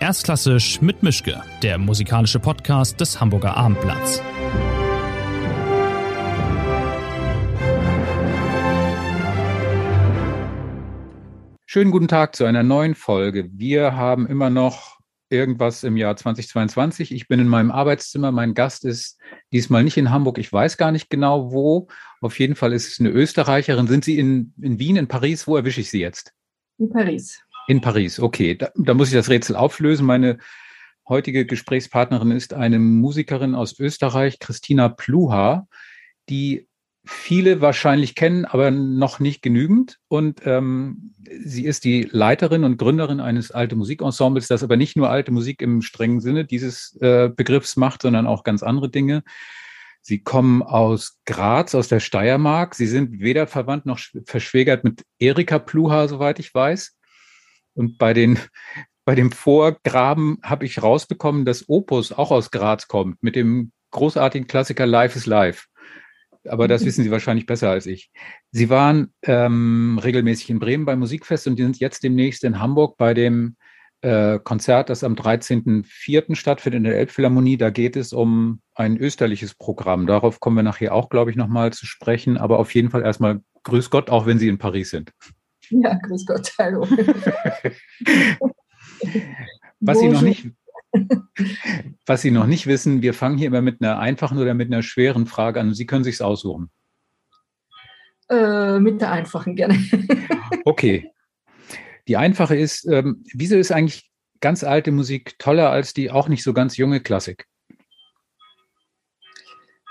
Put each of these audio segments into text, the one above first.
Erstklassisch mit Mischke, der musikalische Podcast des Hamburger Abendblatts. Schönen guten Tag zu einer neuen Folge. Wir haben immer noch irgendwas im Jahr 2022. Ich bin in meinem Arbeitszimmer. Mein Gast ist diesmal nicht in Hamburg. Ich weiß gar nicht genau wo. Auf jeden Fall ist es eine Österreicherin. Sind Sie in, in Wien, in Paris? Wo erwische ich Sie jetzt? In Paris. In Paris, okay. Da, da muss ich das Rätsel auflösen. Meine heutige Gesprächspartnerin ist eine Musikerin aus Österreich, Christina Pluha, die viele wahrscheinlich kennen, aber noch nicht genügend. Und ähm, sie ist die Leiterin und Gründerin eines alte Musikensembles, das aber nicht nur alte Musik im strengen Sinne dieses äh, Begriffs macht, sondern auch ganz andere Dinge. Sie kommen aus Graz, aus der Steiermark. Sie sind weder verwandt noch verschwägert mit Erika Pluha, soweit ich weiß. Und bei den bei dem Vorgraben habe ich rausbekommen, dass Opus auch aus Graz kommt mit dem großartigen Klassiker Life is Life. Aber das wissen Sie wahrscheinlich besser als ich. Sie waren ähm, regelmäßig in Bremen beim Musikfest und sind jetzt demnächst in Hamburg bei dem äh, Konzert, das am 13.04. stattfindet in der Elbphilharmonie. Da geht es um ein österliches Programm. Darauf kommen wir nachher auch, glaube ich, nochmal zu sprechen. Aber auf jeden Fall erstmal Grüß Gott, auch wenn Sie in Paris sind. Ja, grüß Gott, hallo. was, Sie noch nicht, was Sie noch nicht wissen, wir fangen hier immer mit einer einfachen oder mit einer schweren Frage an. Sie können sich aussuchen. Äh, mit der einfachen gerne. okay. Die einfache ist, ähm, wieso ist eigentlich ganz alte Musik toller als die auch nicht so ganz junge Klassik?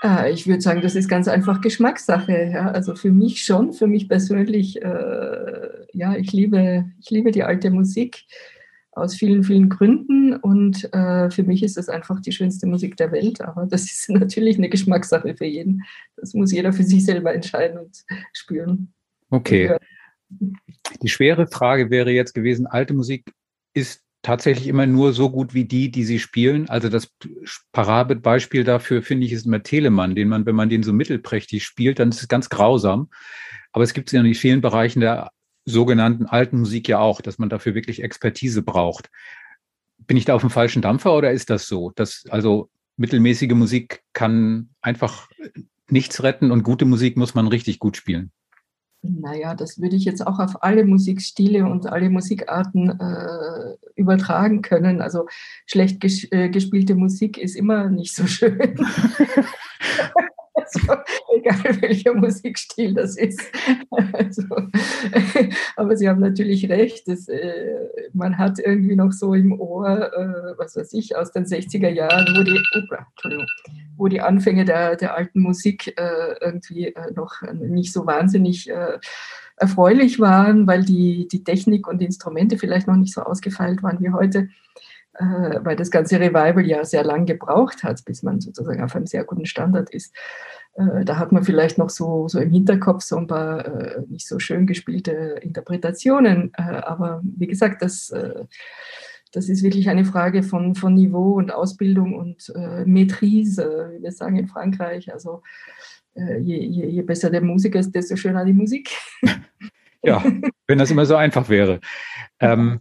Äh, ich würde sagen, das ist ganz einfach Geschmackssache. Ja. Also für mich schon, für mich persönlich, äh, ja, ich liebe, ich liebe die alte Musik aus vielen, vielen Gründen und äh, für mich ist das einfach die schönste Musik der Welt. Aber das ist natürlich eine Geschmackssache für jeden. Das muss jeder für sich selber entscheiden und spüren. Okay. Die schwere Frage wäre jetzt gewesen, alte Musik ist tatsächlich immer nur so gut wie die, die sie spielen. Also das Paradebeispiel dafür finde ich ist immer Telemann, den man, wenn man den so mittelprächtig spielt, dann ist es ganz grausam. Aber es gibt es ja in vielen Bereichen der sogenannten alten Musik ja auch, dass man dafür wirklich Expertise braucht. Bin ich da auf dem falschen Dampfer oder ist das so? Dass also mittelmäßige Musik kann einfach nichts retten und gute Musik muss man richtig gut spielen? Naja, das würde ich jetzt auch auf alle Musikstile und alle Musikarten äh, übertragen können. Also schlecht ges äh, gespielte Musik ist immer nicht so schön. also, egal welcher Musikstil das ist. Also, aber Sie haben natürlich recht, dass, äh, man hat irgendwie noch so im Ohr, äh, was weiß ich, aus den 60er Jahren, wo die, oh, wo die Anfänge der, der alten Musik äh, irgendwie noch nicht so wahnsinnig erfreulich waren, weil die, die Technik und die Instrumente vielleicht noch nicht so ausgefeilt waren wie heute äh, weil das ganze Revival ja sehr lang gebraucht hat, bis man sozusagen auf einem sehr guten Standard ist. Äh, da hat man vielleicht noch so, so im Hinterkopf so ein paar äh, nicht so schön gespielte Interpretationen. Äh, aber wie gesagt, das, äh, das ist wirklich eine Frage von, von Niveau und Ausbildung und äh, Maîtrise, wie wir sagen in Frankreich. Also je, je, je besser der Musiker ist, desto schöner die Musik. ja, wenn das immer so einfach wäre. Ähm,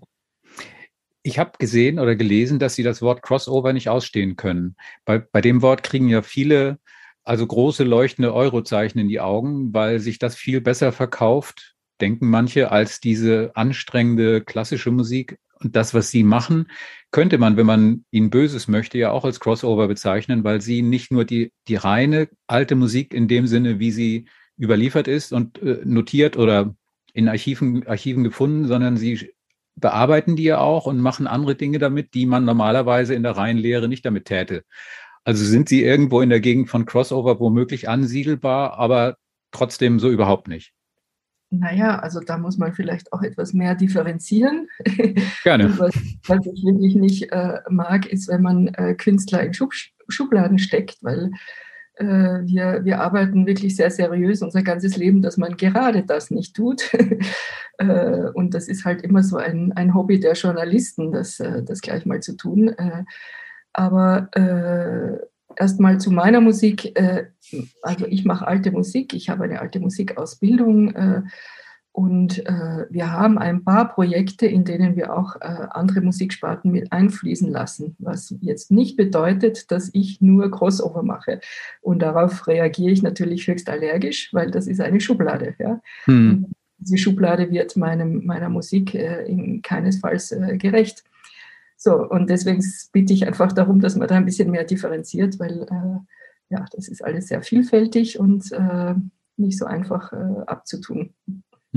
ich habe gesehen oder gelesen, dass Sie das Wort Crossover nicht ausstehen können. Bei, bei dem Wort kriegen ja viele also große leuchtende Eurozeichen in die Augen, weil sich das viel besser verkauft, denken manche, als diese anstrengende klassische Musik. Und das, was Sie machen, könnte man, wenn man Ihnen Böses möchte, ja auch als Crossover bezeichnen, weil Sie nicht nur die, die reine alte Musik in dem Sinne, wie sie überliefert ist und äh, notiert oder in Archiven, Archiven gefunden, sondern Sie bearbeiten die ja auch und machen andere Dinge damit, die man normalerweise in der reinen Lehre nicht damit täte. Also sind sie irgendwo in der Gegend von Crossover womöglich ansiedelbar, aber trotzdem so überhaupt nicht? Naja, also da muss man vielleicht auch etwas mehr differenzieren. Gerne. was, was, ich wirklich nicht äh, mag, ist, wenn man äh, Künstler in Schub, Schubladen steckt, weil wir, wir arbeiten wirklich sehr seriös unser ganzes Leben, dass man gerade das nicht tut. Äh, und das ist halt immer so ein, ein Hobby der Journalisten, das, äh, das gleich mal zu tun. Aber erstmal zu meiner Musik. also ich mache alte Musik, ich habe eine alte Musikausbildung Und äh, wir haben ein paar Projekte, in denen wir auch äh, andere Musiksparten mit einfließen lassen, was jetzt nicht bedeutet, dass ich nur Crossover mache. Und darauf reagiere ich natürlich höchst allergisch, weil das ist eine Schublade. Ja? Hm. Diese Schublade wird meinem, meiner Musik äh, in keinesfalls äh, gerecht. So, und deswegen bitte ich einfach darum, dass man da ein bisschen mehr differenziert, weil äh, ja, das ist alles sehr vielfältig und äh, nicht so einfach abzutun.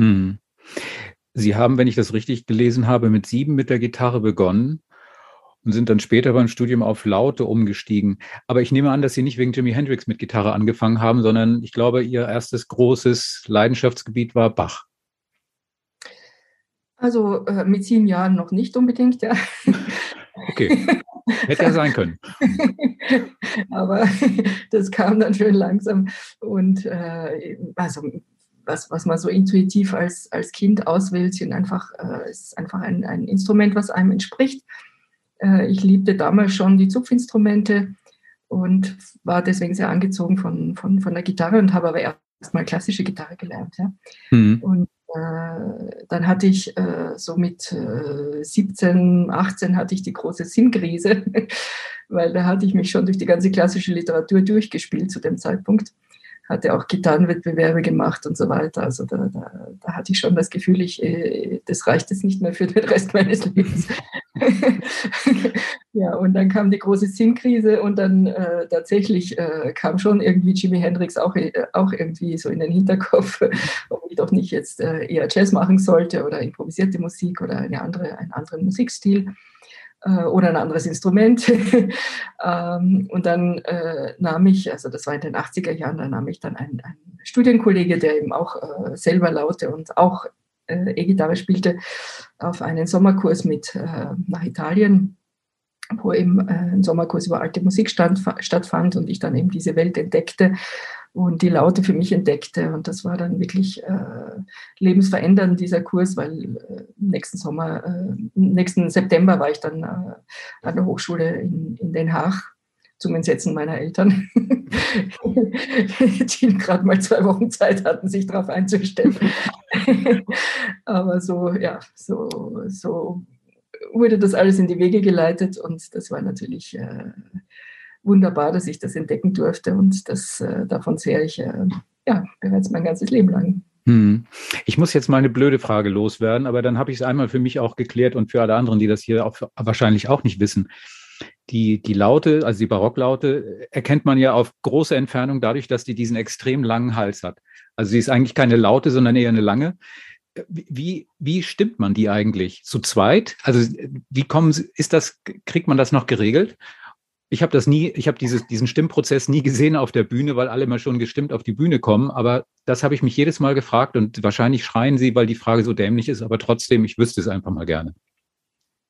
Hm. Sie haben, wenn ich das richtig gelesen habe, mit sieben mit der Gitarre begonnen und sind dann später beim Studium auf Laute umgestiegen. Aber ich nehme an, dass Sie nicht wegen Jimi Hendrix mit Gitarre angefangen haben, sondern ich glaube, Ihr erstes großes Leidenschaftsgebiet war Bach. Also äh, mit sieben Jahren noch nicht unbedingt, ja. Okay. Hätte ja sein können. Aber das kam dann schön langsam. Und äh, also was, was man so intuitiv als, als Kind auswählt, sind einfach, äh, ist einfach ein, ein Instrument, was einem entspricht. Äh, ich liebte damals schon die Zupfinstrumente und war deswegen sehr angezogen von, von, von der Gitarre und habe aber erst mal klassische Gitarre gelernt. Ja. Mhm. Und äh, dann hatte ich äh, so mit äh, 17, 18 hatte ich die große Sinnkrise, weil da hatte ich mich schon durch die ganze klassische Literatur durchgespielt zu dem Zeitpunkt hatte auch Gitarrenwettbewerbe gemacht und so weiter. Also da, da, da hatte ich schon das Gefühl, ich, äh, das reicht jetzt nicht mehr für den Rest meines Lebens. ja, und dann kam die große Sinnkrise und dann äh, tatsächlich äh, kam schon irgendwie Jimi Hendrix auch, äh, auch irgendwie so in den Hinterkopf, ob ich doch nicht jetzt äh, eher Jazz machen sollte oder improvisierte Musik oder eine andere, einen anderen Musikstil äh, oder ein anderes Instrument. ähm, und dann äh, nahm ich, also das war in den 80er Jahren, da nahm ich dann einen, einen Studienkollege, der eben auch äh, selber Laute und auch äh, E-Gitarre spielte, auf einen Sommerkurs mit äh, nach Italien wo eben äh, ein Sommerkurs über alte Musik stand, stattfand und ich dann eben diese Welt entdeckte und die Laute für mich entdeckte. Und das war dann wirklich äh, lebensverändernd, dieser Kurs, weil äh, nächsten Sommer, äh, nächsten September war ich dann äh, an der Hochschule in, in Den Haag zum Entsetzen meiner Eltern, die gerade mal zwei Wochen Zeit hatten, sich darauf einzustellen. Aber so, ja, so, so wurde das alles in die Wege geleitet und das war natürlich äh, wunderbar, dass ich das entdecken durfte und das, äh, davon zehre ich äh, ja, bereits mein ganzes Leben lang. Hm. Ich muss jetzt mal eine blöde Frage loswerden, aber dann habe ich es einmal für mich auch geklärt und für alle anderen, die das hier auch wahrscheinlich auch nicht wissen. Die, die Laute, also die Barocklaute, erkennt man ja auf große Entfernung dadurch, dass die diesen extrem langen Hals hat. Also sie ist eigentlich keine Laute, sondern eher eine lange. Wie, wie stimmt man die eigentlich? Zu zweit? Also wie kommen, ist das, kriegt man das noch geregelt? Ich habe das nie, ich habe diesen Stimmprozess nie gesehen auf der Bühne, weil alle immer schon gestimmt auf die Bühne kommen. Aber das habe ich mich jedes Mal gefragt und wahrscheinlich schreien sie, weil die Frage so dämlich ist, aber trotzdem, ich wüsste es einfach mal gerne.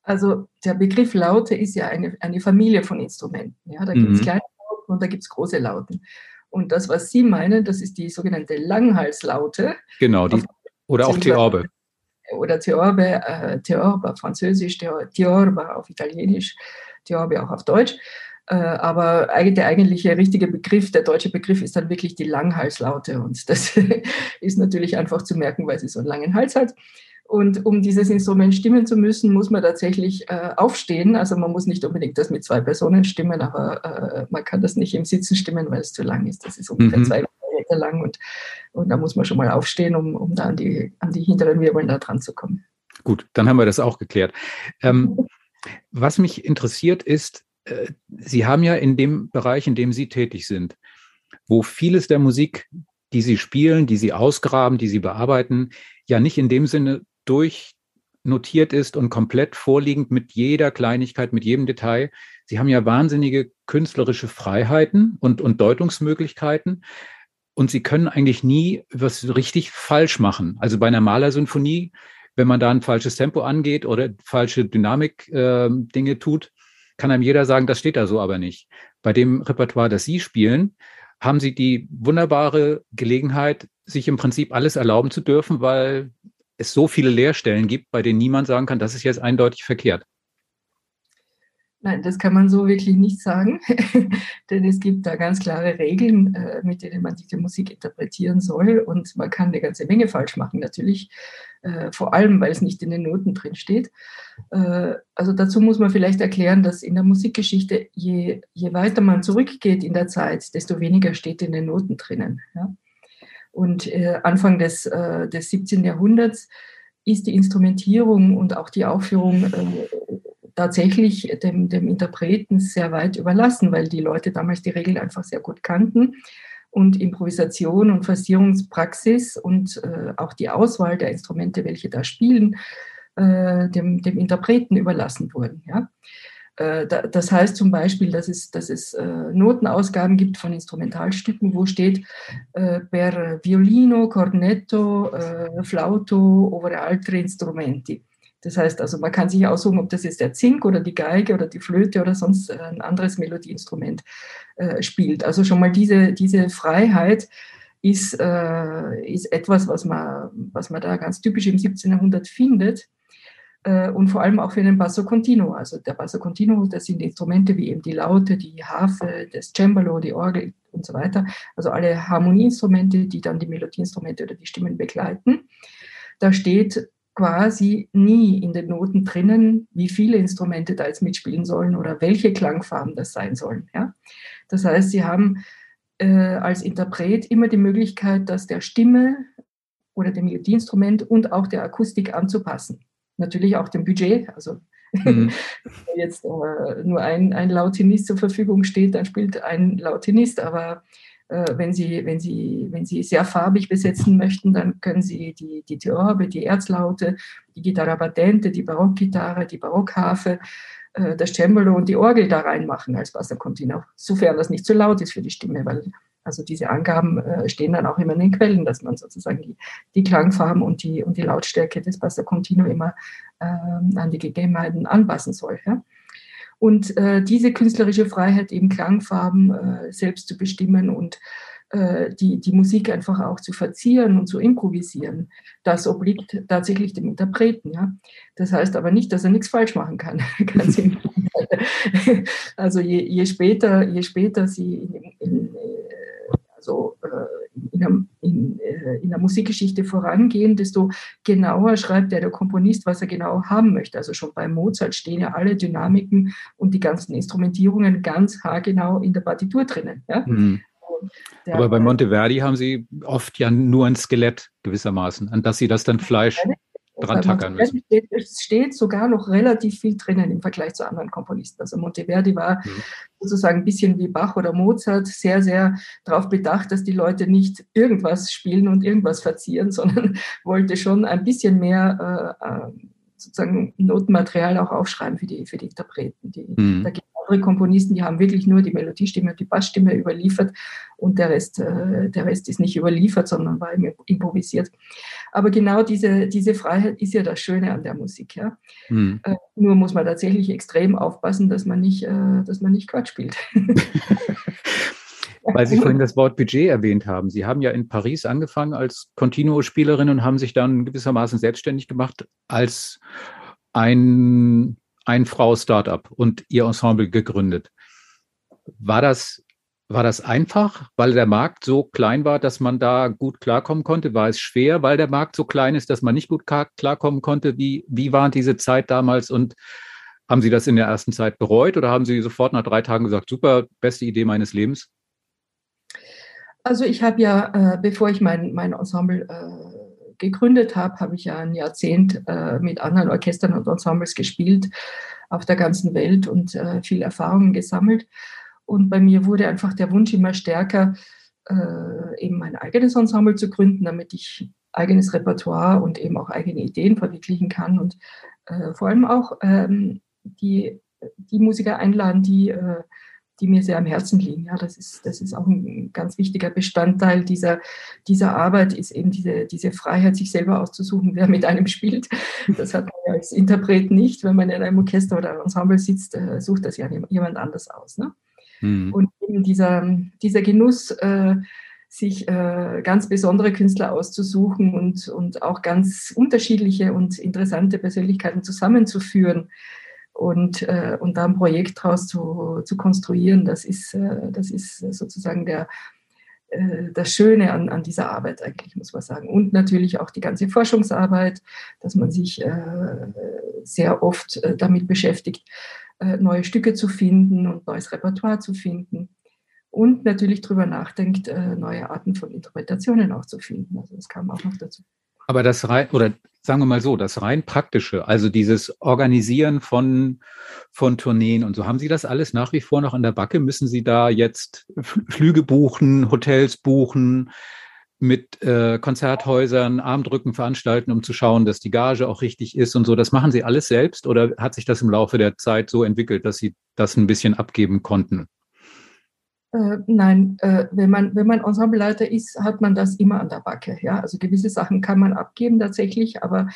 Also der Begriff Laute ist ja eine, eine Familie von Instrumenten. Ja? Da gibt es mhm. kleine Lauten und da gibt es große Lauten. Und das, was Sie meinen, das ist die sogenannte Langhalslaute. Genau, die, oder auch Theorbe. Oder Theorbe, äh, Theorbe auf Französisch, Theorbe auf Italienisch, Theorbe auch auf Deutsch. Äh, aber der eigentliche richtige Begriff, der deutsche Begriff ist dann wirklich die Langhalslaute. Und das ist natürlich einfach zu merken, weil sie so einen langen Hals hat. Und um dieses Instrument stimmen zu müssen, muss man tatsächlich äh, aufstehen. Also man muss nicht unbedingt das mit zwei Personen stimmen, aber äh, man kann das nicht im Sitzen stimmen, weil es zu lang ist. Das ist ungefähr mhm. zwei Meter lang und, und da muss man schon mal aufstehen, um, um da an die, an die hinteren Wirbeln da dran zu kommen. Gut, dann haben wir das auch geklärt. Ähm, was mich interessiert ist, Sie haben ja in dem Bereich, in dem Sie tätig sind, wo vieles der Musik, die Sie spielen, die Sie ausgraben, die Sie bearbeiten, ja nicht in dem Sinne durchnotiert ist und komplett vorliegend mit jeder Kleinigkeit, mit jedem Detail. Sie haben ja wahnsinnige künstlerische Freiheiten und, und Deutungsmöglichkeiten. Und Sie können eigentlich nie was richtig falsch machen. Also bei einer Malersymphonie, wenn man da ein falsches Tempo angeht oder falsche Dynamik-Dinge äh, tut, kann einem jeder sagen, das steht da so aber nicht. Bei dem Repertoire, das Sie spielen, haben Sie die wunderbare Gelegenheit, sich im Prinzip alles erlauben zu dürfen, weil es so viele Leerstellen gibt, bei denen niemand sagen kann, das ist jetzt eindeutig verkehrt. Nein, das kann man so wirklich nicht sagen, denn es gibt da ganz klare Regeln, äh, mit denen man diese Musik interpretieren soll und man kann eine ganze Menge falsch machen, natürlich, äh, vor allem, weil es nicht in den Noten drin steht. Äh, also dazu muss man vielleicht erklären, dass in der Musikgeschichte, je, je weiter man zurückgeht in der Zeit, desto weniger steht in den Noten drinnen. Und Anfang des, des 17. Jahrhunderts ist die Instrumentierung und auch die Aufführung tatsächlich dem, dem Interpreten sehr weit überlassen, weil die Leute damals die Regeln einfach sehr gut kannten und Improvisation und Versierungspraxis und äh, auch die Auswahl der Instrumente, welche da spielen, äh, dem, dem Interpreten überlassen wurden. Ja? Äh, da, das heißt zum Beispiel, dass es, dass es äh, Notenausgaben gibt von Instrumentalstücken, wo steht äh, per Violino, Cornetto, Flauto, over altre Instrumenti. Das heißt also, man kann sich aussuchen, ob das jetzt der Zink oder die Geige oder die Flöte oder sonst äh, ein anderes Melodieinstrument äh, spielt. Also schon mal diese, diese Freiheit ist, äh, ist etwas, was man, was man da ganz typisch im 17. Jahrhundert findet. Äh, und vor allem auch für den Basso Continuo. Also der Basso Continuo, das sind Instrumente wie eben die Laute, die Harfe, das Cembalo, die Orgel und so weiter. Also alle Harmonieinstrumente, die dann die Melodieinstrumente oder die Stimmen begleiten. Da steht quasi nie in den Noten drinnen, wie viele Instrumente da jetzt mitspielen sollen oder welche Klangfarben das sein sollen. Ja? Das heißt, Sie haben äh, als Interpret immer die Möglichkeit, das der Stimme oder dem Melodieinstrument und auch der Akustik anzupassen. Natürlich auch dem Budget. Also mhm. wenn jetzt äh, nur ein, ein Lautinist zur Verfügung steht, dann spielt ein Lautinist, aber wenn Sie, wenn, Sie, wenn Sie sehr farbig besetzen möchten, dann können Sie die, die Theorbe, die Erzlaute, die Gitarra Batente, die Barockgitarre, die Barockharfe, äh, das Cembalo und die Orgel da reinmachen als Bassacontino, sofern das nicht zu laut ist für die Stimme, weil also diese Angaben äh, stehen dann auch immer in den Quellen, dass man sozusagen die, die Klangfarben und die, und die Lautstärke des Bassacontino immer ähm, an die Gegebenheiten anpassen soll. Ja? Und äh, diese künstlerische Freiheit, eben Klangfarben äh, selbst zu bestimmen und äh, die, die Musik einfach auch zu verzieren und zu improvisieren, das obliegt tatsächlich dem Interpreten. Ja? Das heißt aber nicht, dass er nichts falsch machen kann. Also je, je, später, je später sie in, in, also in der, in, äh, in der Musikgeschichte vorangehen, desto genauer schreibt der, der Komponist, was er genau haben möchte. Also schon bei Mozart stehen ja alle Dynamiken und die ganzen Instrumentierungen ganz haargenau in der Partitur drinnen. Ja? Mhm. Aber bei Monteverdi haben Sie oft ja nur ein Skelett gewissermaßen, an das Sie das dann Fleisch dran tackern müssen. Steht, es steht sogar noch relativ viel drinnen im Vergleich zu anderen Komponisten. Also Monteverdi war mhm. sozusagen ein bisschen wie Bach oder Mozart sehr, sehr darauf bedacht, dass die Leute nicht irgendwas spielen und irgendwas verzieren, sondern wollte schon ein bisschen mehr äh, äh sozusagen Notenmaterial auch aufschreiben für die, für die Interpreten. Die, mhm. Da gibt es andere Komponisten, die haben wirklich nur die Melodiestimme und die Bassstimme überliefert und der Rest, äh, der Rest ist nicht überliefert, sondern war improvisiert. Aber genau diese, diese Freiheit ist ja das Schöne an der Musik. Ja? Mhm. Äh, nur muss man tatsächlich extrem aufpassen, dass man nicht, äh, dass man nicht Quatsch spielt. Weil Sie vorhin das Wort Budget erwähnt haben. Sie haben ja in Paris angefangen als Continuo-Spielerin und haben sich dann gewissermaßen selbstständig gemacht als ein, ein Frau-Startup und Ihr Ensemble gegründet. War das, war das einfach, weil der Markt so klein war, dass man da gut klarkommen konnte? War es schwer, weil der Markt so klein ist, dass man nicht gut klarkommen konnte? Wie, wie war diese Zeit damals und haben Sie das in der ersten Zeit bereut oder haben Sie sofort nach drei Tagen gesagt, super, beste Idee meines Lebens? Also ich habe ja, äh, bevor ich mein, mein Ensemble äh, gegründet habe, habe ich ja ein Jahrzehnt äh, mit anderen Orchestern und Ensembles gespielt auf der ganzen Welt und äh, viel Erfahrungen gesammelt. Und bei mir wurde einfach der Wunsch immer stärker, äh, eben mein eigenes Ensemble zu gründen, damit ich eigenes Repertoire und eben auch eigene Ideen verwirklichen kann und äh, vor allem auch ähm, die, die Musiker einladen, die die mir sehr am Herzen liegen. Ja, das ist, das ist auch ein ganz wichtiger Bestandteil dieser, dieser Arbeit, ist eben diese, diese Freiheit, sich selber auszusuchen, wer mit einem spielt. Das hat man ja als Interpret nicht. Wenn man in einem Orchester oder Ensemble sitzt, äh, sucht das ja jemand anders aus. Ne? Mhm. Und eben dieser, dieser Genuss, äh, sich äh, ganz besondere Künstler auszusuchen und, und auch ganz unterschiedliche und interessante Persönlichkeiten zusammenzuführen, Und, äh, und da ein Projekt daraus zu, zu konstruieren, das ist, äh, das ist sozusagen der, äh, das Schöne an, an dieser Arbeit eigentlich, muss man sagen. Und natürlich auch die ganze Forschungsarbeit, dass man sich äh, sehr oft äh, damit beschäftigt, neue Stücke zu finden und neues Repertoire zu finden. Und natürlich darüber nachdenkt, äh, neue Arten von Interpretationen auch zu finden. Also das kam auch noch dazu. Aber das rein, oder sagen wir mal so, das rein praktische, also dieses Organisieren von, von Tourneen und so, haben Sie das alles nach wie vor noch an der Backe? Müssen Sie da jetzt Flüge buchen, Hotels buchen, mit äh, Konzerthäusern Armdrücken veranstalten, um zu schauen, dass die Gage auch richtig ist und so. Das machen Sie alles selbst oder hat sich das im Laufe der Zeit so entwickelt, dass Sie das ein bisschen abgeben konnten? Äh, nein, äh, wenn, man, wenn man Ensembleleiter ist, hat man das immer an der Backe. Ja? Also gewisse Sachen kann man abgeben tatsächlich, aber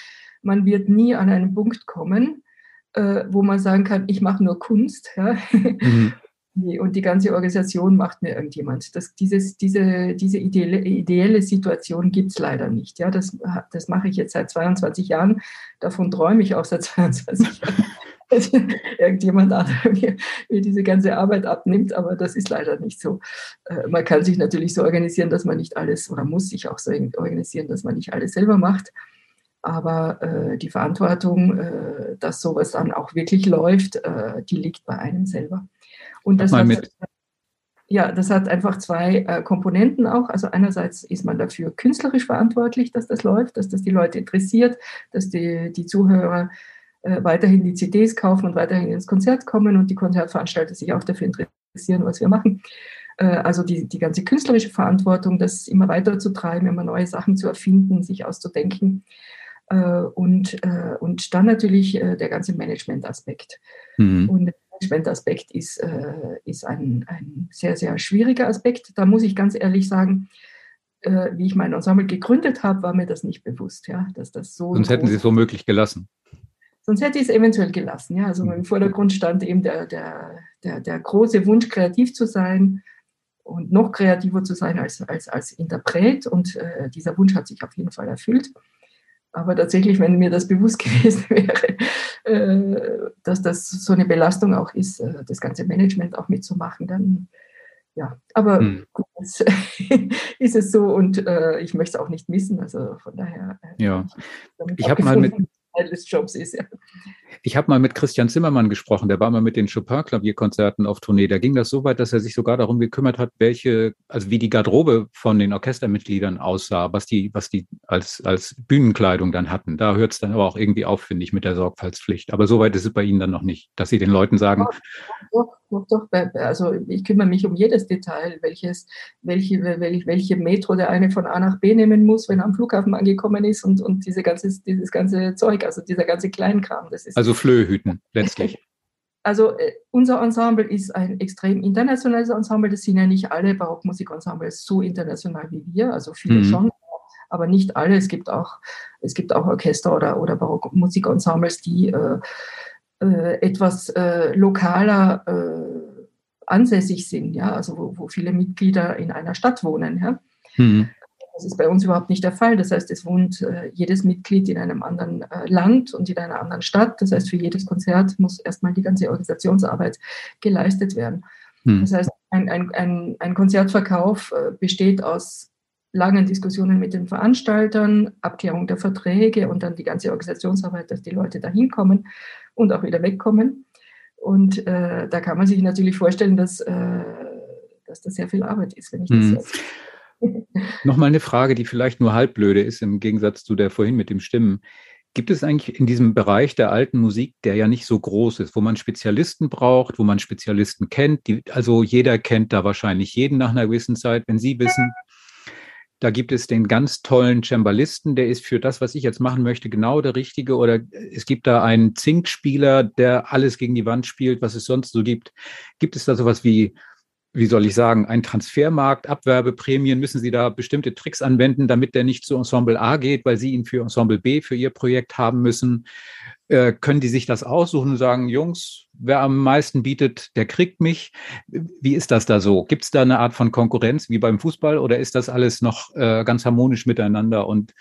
man wird nie an einen Punkt kommen, äh, wo man sagen kann, ich mache nur Kunst. Ja? Mhm. Und die ganze Organisation macht mir irgendjemand. Das, dieses, diese diese ideelle, ideelle Situation gibt es leider nicht. Ja, das, das mache ich jetzt seit 22 Jahren. Davon träume ich auch seit 22 Jahren. irgendjemand anderer mir, mir, diese ganze Arbeit abnimmt, aber das ist leider nicht so. Äh, man kann sich natürlich so organisieren, dass man nicht alles oder muss sich auch so organisieren, dass man nicht alles selber macht. Aber äh, die Verantwortung, äh, dass sowas dann auch wirklich läuft, äh, die liegt bei einem selber. Und das hat, ja, das hat einfach zwei äh, Komponenten auch. Also einerseits ist man dafür künstlerisch verantwortlich, dass das läuft, dass das die Leute interessiert, dass die, die Zuhörer äh, weiterhin die CDs kaufen und weiterhin ins Konzert kommen und die Konzertveranstalter sich auch dafür interessieren, was wir machen. Äh, also die, die ganze künstlerische Verantwortung, das immer weiter zu treiben, immer neue Sachen zu erfinden, sich auszudenken. Äh, und, und dann natürlich der ganze Management-Aspekt. Mhm. Und Management-Aspekt ist, ist ein, ein sehr, sehr schwieriger Aspekt. Da muss ich ganz ehrlich sagen, wie ich mein Ensemble gegründet habe, war mir das nicht bewusst, ja, dass das so. Sonst hätten Sie es so möglich gelassen. Sonst hätte ich es eventuell gelassen. Ja? Also im Vordergrund stand eben der, der, der, der große Wunsch, kreativ zu sein und noch kreativer zu sein als, als, als Interpret. Und äh, dieser Wunsch hat sich auf jeden Fall erfüllt. Aber tatsächlich, wenn mir das bewusst gewesen wäre, äh, dass das so eine Belastung auch ist, äh, das ganze Management auch mitzumachen, dann ja. Aber hm. gut, ist es so und äh, ich möchte es auch nicht missen. Also von daher. Ja. Ich habe mal mit Teil des Jobs ist. Ja. Ich habe mal mit Christian Zimmermann gesprochen, der war mal mit den Chopin-Klavierkonzerten auf Tournee. Da ging das so weit, dass er sich sogar darum gekümmert hat, welche, also wie die Garderobe von den Orchestermitgliedern aussah, was die, was die als, als Bühnenkleidung dann hatten. Da hört es dann aber auch irgendwie auf, finde ich, mit der Sorgfaltspflicht. Aber so weit ist es bei Ihnen dann noch nicht, dass Sie den Leuten sagen. Doch, doch, doch. Also ich kümmere mich um jedes Detail, welches, welche, welche, welche Metro der eine von A nach B nehmen muss, wenn er am Flughafen angekommen ist und, und diese ganze, dieses ganze Zeug also dieser ganze Kleinkram. Das ist also Flöhüten letztlich. Also äh, unser Ensemble ist ein extrem internationales Ensemble. Das sind ja nicht alle Barockmusikensembles so international wie wir, also viele mhm. schon, aber nicht alle. Es gibt auch, es gibt auch Orchester oder, oder Barockmusikensembles, die äh, äh, etwas äh, lokaler äh, ansässig sind, ja, also wo, wo, viele Mitglieder in einer Stadt wohnen. Ja. Mhm. Das ist bei uns überhaupt nicht der Fall. Das heißt, es wohnt äh, jedes Mitglied in einem anderen äh, Land und in einer anderen Stadt. Das heißt, für jedes Konzert muss erstmal die ganze Organisationsarbeit geleistet werden. Hm. Das heißt, ein, ein, ein, ein Konzertverkauf besteht aus langen Diskussionen mit den Veranstaltern, Abklärung der Verträge und dann die ganze Organisationsarbeit, dass die Leute da hinkommen und auch wieder wegkommen. Und äh, da kann man sich natürlich vorstellen, dass, äh, dass das sehr viel Arbeit ist, wenn ich das hm. jetzt Nochmal eine Frage, die vielleicht nur halb blöde ist, im Gegensatz zu der vorhin mit dem Stimmen. Gibt es eigentlich in diesem Bereich der alten Musik, der ja nicht so groß ist, wo man Spezialisten braucht, wo man Spezialisten kennt, die, also jeder kennt da wahrscheinlich jeden nach einer gewissen Zeit, wenn Sie wissen, da gibt es den ganz tollen Cembalisten, der ist für das, was ich jetzt machen möchte, genau der richtige. Oder es gibt da einen Zinkspieler, der alles gegen die Wand spielt, was es sonst so gibt. Gibt es da sowas wie wie soll ich sagen, ein Transfermarkt, Abwerbeprämien, müssen Sie da bestimmte Tricks anwenden, damit der nicht zu Ensemble A geht, weil Sie ihn für Ensemble B für Ihr Projekt haben müssen? Äh, können die sich das aussuchen und sagen, Jungs, wer am meisten bietet, der kriegt mich? Wie ist das da so? Gibt es da eine Art von Konkurrenz wie beim Fußball oder ist das alles noch äh, ganz harmonisch miteinander und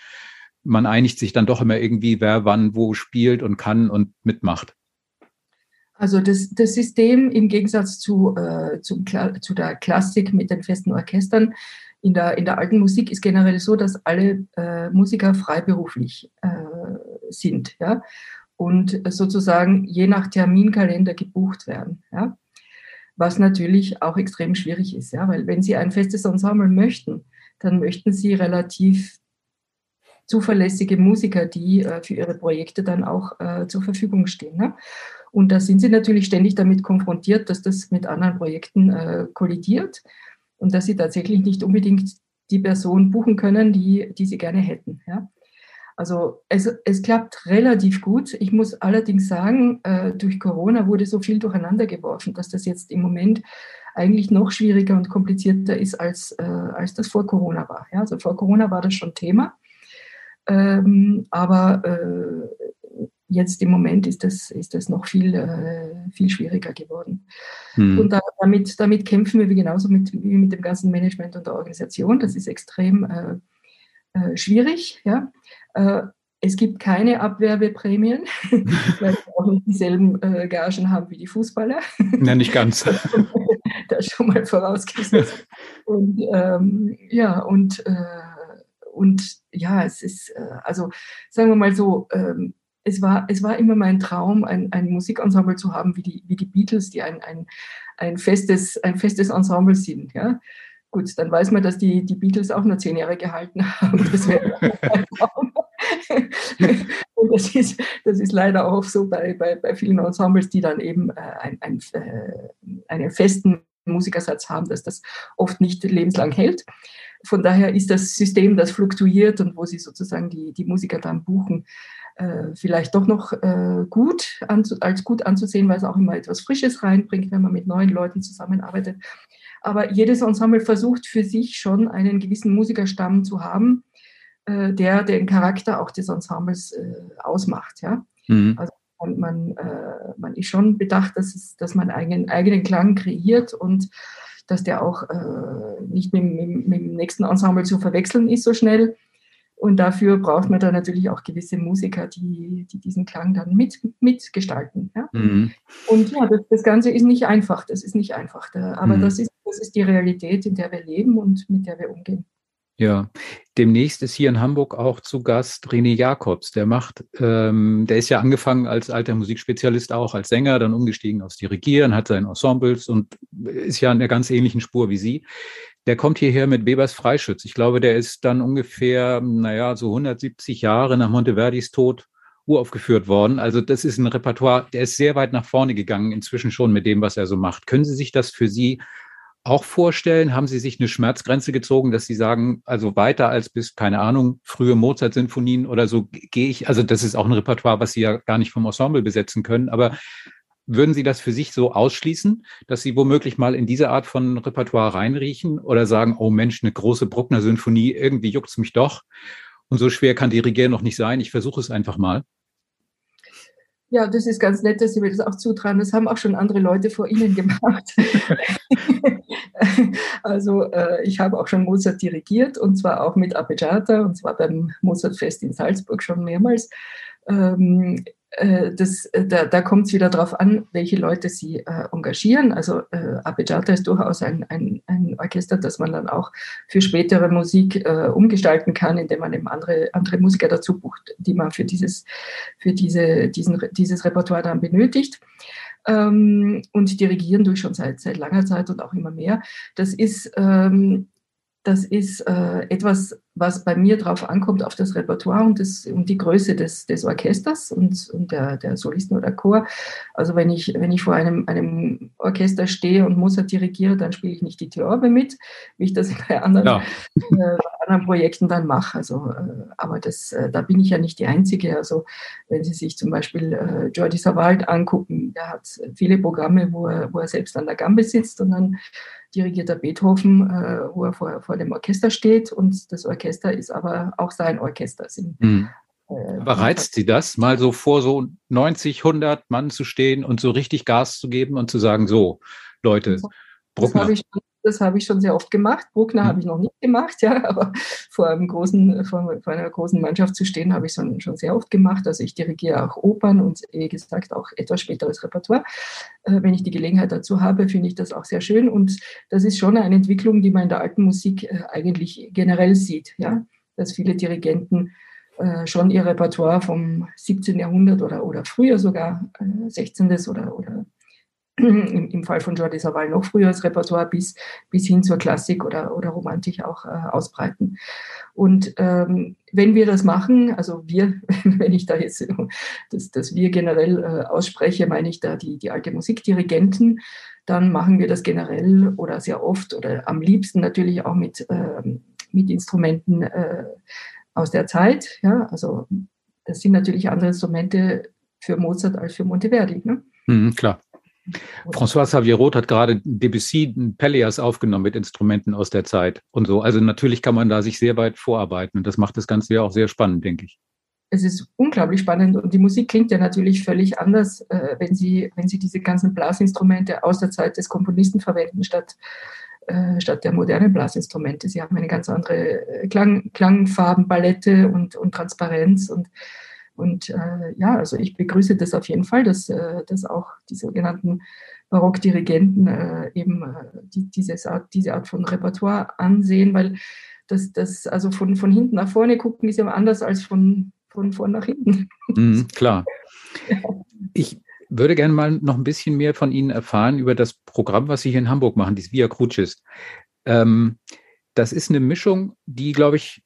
man einigt sich dann doch immer irgendwie, wer wann wo spielt und kann und mitmacht? Also das, das System im Gegensatz zu, äh, zum, zu der Klassik mit den festen Orchestern in der, in der alten Musik ist generell so, dass alle äh, Musiker freiberuflich äh, sind ja? und sozusagen je nach Terminkalender gebucht werden. Ja? Was natürlich auch extrem schwierig ist, ja? weil wenn Sie ein festes Ensemble möchten, dann möchten Sie relativ zuverlässige Musiker, die äh, für ihre Projekte dann auch äh, zur Verfügung stehen. Ne? Und da sind sie natürlich ständig damit konfrontiert, dass das mit anderen Projekten äh, kollidiert und dass sie tatsächlich nicht unbedingt die Person buchen können, die, die sie gerne hätten. Ja? Also es, es klappt relativ gut. Ich muss allerdings sagen, äh, durch Corona wurde so viel durcheinander geworfen, dass das jetzt im Moment eigentlich noch schwieriger und komplizierter ist, als, äh, als das vor Corona war. Ja? Also vor Corona war das schon Thema. Ähm, aber äh, jetzt im Moment ist das, ist das noch viel, äh, viel schwieriger geworden. Hm. Und da, damit, damit kämpfen wir wie genauso mit, wie mit dem ganzen Management und der Organisation. Das ist extrem äh, äh schwierig. Ja? Äh, es gibt keine Abwerbeprämien, weil wir auch nicht dieselben äh, Gagen haben wie die Fußballer. Ja, nicht ganz. das schon mal vorausgesetzt. Und ähm, ja, und und ja, es ist, äh, also sagen wir mal so, ähm, es war, es war immer mein Traum, ein, ein Musikensemble zu haben wie die, wie die Beatles, die ein, ein, ein, festes, ein festes Ensemble sind. Ja? Gut, dann weiß man, dass die, die Beatles auch nur zehn Jahre gehalten haben. Das wäre ein Traum. Und das ist, das ist leider auch so bei, bei, bei vielen Ensembles, die dann eben äh, ein, ein, äh, einen festen Musikersatz haben, dass das oft nicht lebenslang hält. Von daher ist das System, das fluktuiert und wo sie sozusagen die, die Musiker dann buchen, äh, vielleicht doch noch äh, gut als gut anzusehen, weil es auch immer etwas Frisches reinbringt, wenn man mit neuen Leuten zusammenarbeitet. Aber jedes Ensemble versucht für sich schon einen gewissen Musikerstamm zu haben, äh, der den Charakter auch des Ensembles äh, ausmacht. Ja? Mhm. Also man, man, äh, man, ist schon bedacht, dass, es, dass man einen eigenen Klang kreiert und dass der auch äh, nicht mit, mit, mit, dem nächsten Ensemble zu verwechseln ist so schnell. Und dafür braucht man dann natürlich auch gewisse Musiker, die, die diesen Klang dann mit, mitgestalten. Ja? Mhm. Und ja, das, das, Ganze ist nicht einfach, das ist nicht einfach. aber mhm. das, ist, das ist die Realität, in der wir leben und mit der wir umgehen. Ja, demnächst ist hier in Hamburg auch zu Gast René Jakobs. Der macht, ähm, der ist ja angefangen als alter Musikspezialist auch als Sänger, dann umgestiegen aufs Dirigieren, hat seine Ensembles und ist ja in der ganz ähnlichen Spur wie Sie. Der kommt hierher mit Webers Freischütz. Ich glaube, der ist dann ungefähr, naja, so 170 Jahre nach Monteverdis Tod uraufgeführt worden. Also das ist ein Repertoire, der ist sehr weit nach vorne gegangen, inzwischen schon mit dem, was er so macht. Können Sie sich das für Sie auch vorstellen? Haben Sie sich eine Schmerzgrenze gezogen, dass Sie sagen, also weiter als bis, keine Ahnung, frühe Mozart-Sinfonien oder so gehe ich, also das ist auch ein Repertoire, was Sie ja gar nicht vom Ensemble besetzen können, aber würden Sie das für sich so ausschließen, dass Sie womöglich mal in diese Art von Repertoire reinriechen oder sagen, oh Mensch, eine große Bruckner-Sinfonie, irgendwie juckt's mich doch und so schwer kann Dirigieren noch nicht sein, ich versuche es einfach mal? Ja, das ist ganz nett, dass Sie mir das auch zutrauen. Das haben auch schon andere Leute vor Ihnen gemacht. also äh, ich habe auch schon Mozart dirigiert und zwar auch mit Arpeggiata und zwar beim Mozartfest in Salzburg schon mehrmals. Ähm, äh, das, äh, da, da kommt es wieder darauf an, welche Leute sie äh, engagieren. Also äh, Arpeggiata ist durchaus ein, ein, ein, Orchester, das man dann auch für spätere Musik äh, umgestalten kann, indem man eben andere, andere Musiker dazu bucht, die man für, dieses, für diese, diesen, dieses Repertoire dann benötigt. Ähm, und dirigieren durch schon seit, seit langer Zeit und auch immer mehr. Das ist ähm, das ist äh, etwas, was bei mir drauf ankommt, auf das Repertoire und, das, und die Größe des, des Orchesters und, und der, der Solisten oder Chor. Also wenn ich, wenn ich vor einem, einem Orchester stehe und Mozart dirigiere, dann spiele ich nicht die Theorbe mit, wie ich das bei anderen, ja. äh, bei anderen Projekten dann mache. Also, äh, aber das, äh, da bin ich ja nicht die Einzige. Also wenn Sie sich zum Beispiel äh, Jordi Savald angucken, der hat viele Programme, wo er, wo er selbst an der Gambe sitzt und dann dirigiert er Beethoven, äh, wo er vor, vor dem Orchester steht und das Orchester ist aber auch sein Orchester. Sind, mhm. äh, aber reizt Sie das, mal so vor so 90, 100 Mann zu stehen und so richtig Gas zu geben und zu sagen, so, Leute, Bruckner. Das habe ich, das habe ich schon sehr oft gemacht. Bruckner mhm. habe ich noch nicht gemacht, ja, aber vor, einem großen, vor, vor einer großen Mannschaft zu stehen, habe ich schon, schon sehr oft gemacht. Also ich dirigiere auch Opern und wie gesagt auch etwas späteres Repertoire. Äh, wenn ich die Gelegenheit dazu habe, finde ich das auch sehr schön. Und das ist schon eine Entwicklung, die man in der alten Musik äh, eigentlich generell sieht, ja, dass viele Dirigenten äh, schon ihr Repertoire vom 17. Jahrhundert oder, oder früher sogar, äh, 16. oder, oder im, im Fall von Jordi Savall noch früher das Repertoire bis, bis hin zur Klassik oder, oder Romantik auch äh, ausbreiten. Und ähm, wenn wir das machen, also wir, wenn ich da jetzt das, das wir generell äh, ausspreche, meine ich da die, die alte Musikdirigenten, dann machen wir das generell oder sehr oft oder am liebsten natürlich auch mit, äh, mit Instrumenten äh, aus der Zeit. Ja, also das sind natürlich andere Instrumente für Mozart als für Monteverdi. Ne? Mhm, klar. François Xavier Roth hat gerade Debussy Pelleas aufgenommen mit Instrumenten aus der Zeit und so. Also natürlich kann man da sich sehr weit vorarbeiten und das macht das Ganze ja auch sehr spannend, denke ich. Es ist unglaublich spannend und die Musik klingt ja natürlich völlig anders, äh, wenn, Sie, wenn Sie diese ganzen Blasinstrumente aus der Zeit des Komponisten verwenden, statt, äh, statt der modernen Blasinstrumente. Sie haben eine ganz andere äh, Klang, Klangfarbenpalette und, und Transparenz und und äh, ja, also ich begrüße das auf jeden Fall, dass, äh, dass auch die sogenannten Barockdirigenten äh, eben äh, die, diese, Art, diese Art von Repertoire ansehen, weil das, das also von, von hinten nach vorne gucken ist ja anders als von, von vorn nach hinten. Mhm, klar. Ich würde gerne mal noch ein bisschen mehr von Ihnen erfahren über das Programm, was Sie hier in Hamburg machen, dieses Via Crucis. Ähm, das ist eine Mischung, die, glaube ich,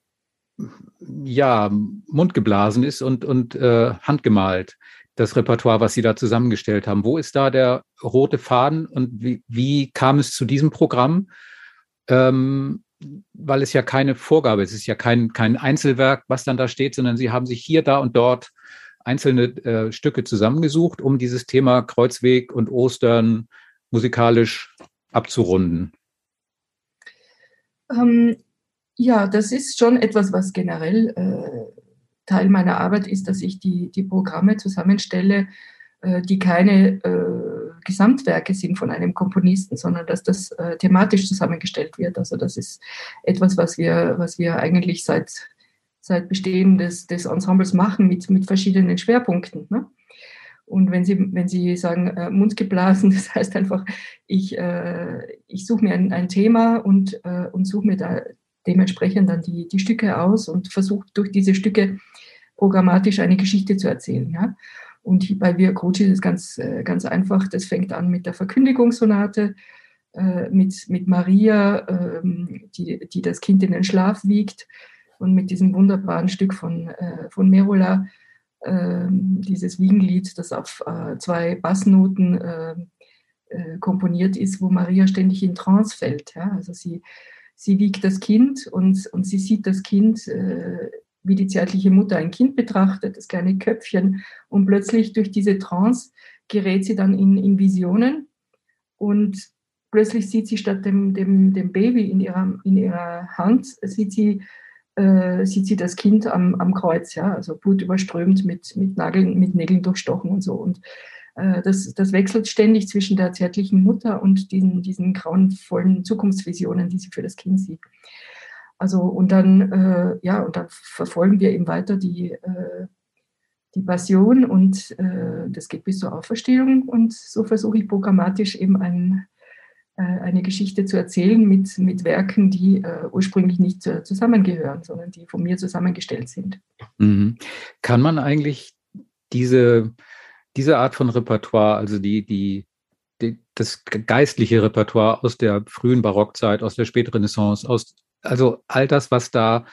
ja, mundgeblasen ist und, und äh, handgemalt, das Repertoire, was Sie da zusammengestellt haben. Wo ist da der rote Faden und wie, wie kam es zu diesem Programm? Ähm, weil es ja keine Vorgabe ist, es ist ja kein, kein Einzelwerk, was dann da steht, sondern Sie haben sich hier, da und dort einzelne äh, Stücke zusammengesucht, um dieses Thema Kreuzweg und Ostern musikalisch abzurunden. Ähm, ja, das ist schon etwas, was generell äh, Teil meiner Arbeit ist, dass ich die, die Programme zusammenstelle, äh, die keine äh, Gesamtwerke sind von einem Komponisten, sondern dass das äh, thematisch zusammengestellt wird. Also das ist etwas, was wir, was wir eigentlich seit, seit Bestehen des, des Ensembles machen mit, mit verschiedenen Schwerpunkten. Ne? Und wenn Sie, wenn Sie sagen, äh, Mund geblasen, das heißt einfach, ich, äh, ich suche mir ein, ein Thema und, äh, und suche mir da dementsprechend dann die, die Stücke aus und versucht durch diese Stücke programmatisch eine Geschichte zu erzählen. Ja? Und bei Via Crucis ist es ganz, äh, ganz einfach. Das fängt an mit der Verkündigungssonate, äh, mit, mit Maria, ähm, die, die das Kind in den Schlaf wiegt und mit diesem wunderbaren Stück von, äh, von Merola, ähm, dieses Wiegenlied, das auf zwei Bassnoten komponiert ist, wo Maria ständig in Trance fällt. Ja? Also sie, sie wiegt das Kind und, und sie sieht das Kind, äh, wie die zärtliche Mutter ein Kind betrachtet, das kleine Köpfchen. Und plötzlich durch diese Trance gerät sie dann in, in Visionen und plötzlich sieht sie statt dem, dem, dem Baby in ihrer, in ihrer Hand, sieht sie, äh, sieht sie das Kind am, am Kreuz, ja, also blutüberströmt mit, mit, Nageln, mit Nägeln durchstochen und so. Und das, das wechselt ständig zwischen der zärtlichen Mutter und diesen, diesen grauenvollen Zukunftsvisionen, die sie für das Kind sieht. Also und dann, äh, ja, und dann verfolgen wir eben weiter die, äh, die Passion und äh, das geht bis zur Auferstehung und so versuche ich programmatisch eben ein, äh, eine Geschichte zu erzählen mit, mit Werken, die äh, ursprünglich nicht zusammengehören, sondern die von mir zusammengestellt sind. Mhm. Kann man eigentlich diese diese Art von Repertoire, also die, die, die, das geistliche Repertoire aus der frühen Barockzeit, aus der Spätrenaissance, aus, also all das, was da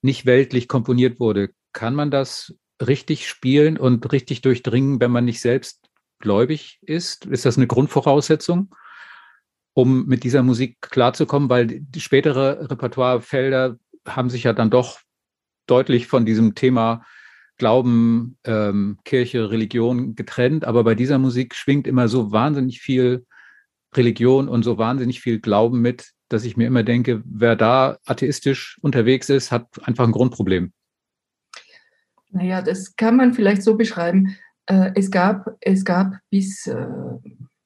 nicht weltlich komponiert wurde, kann man das richtig spielen und richtig durchdringen, wenn man nicht selbst gläubig ist? Ist das eine Grundvoraussetzung, um mit dieser Musik klarzukommen? Weil spätere Repertoirefelder haben sich ja dann doch deutlich von diesem Thema Glauben, ähm, Kirche, Religion getrennt, aber bei dieser Musik schwingt immer so wahnsinnig viel Religion und so wahnsinnig viel Glauben mit, dass ich mir immer denke, wer da atheistisch unterwegs ist, hat einfach ein Grundproblem. Naja, das kann man vielleicht so beschreiben. Äh, es, gab, es gab bis, äh,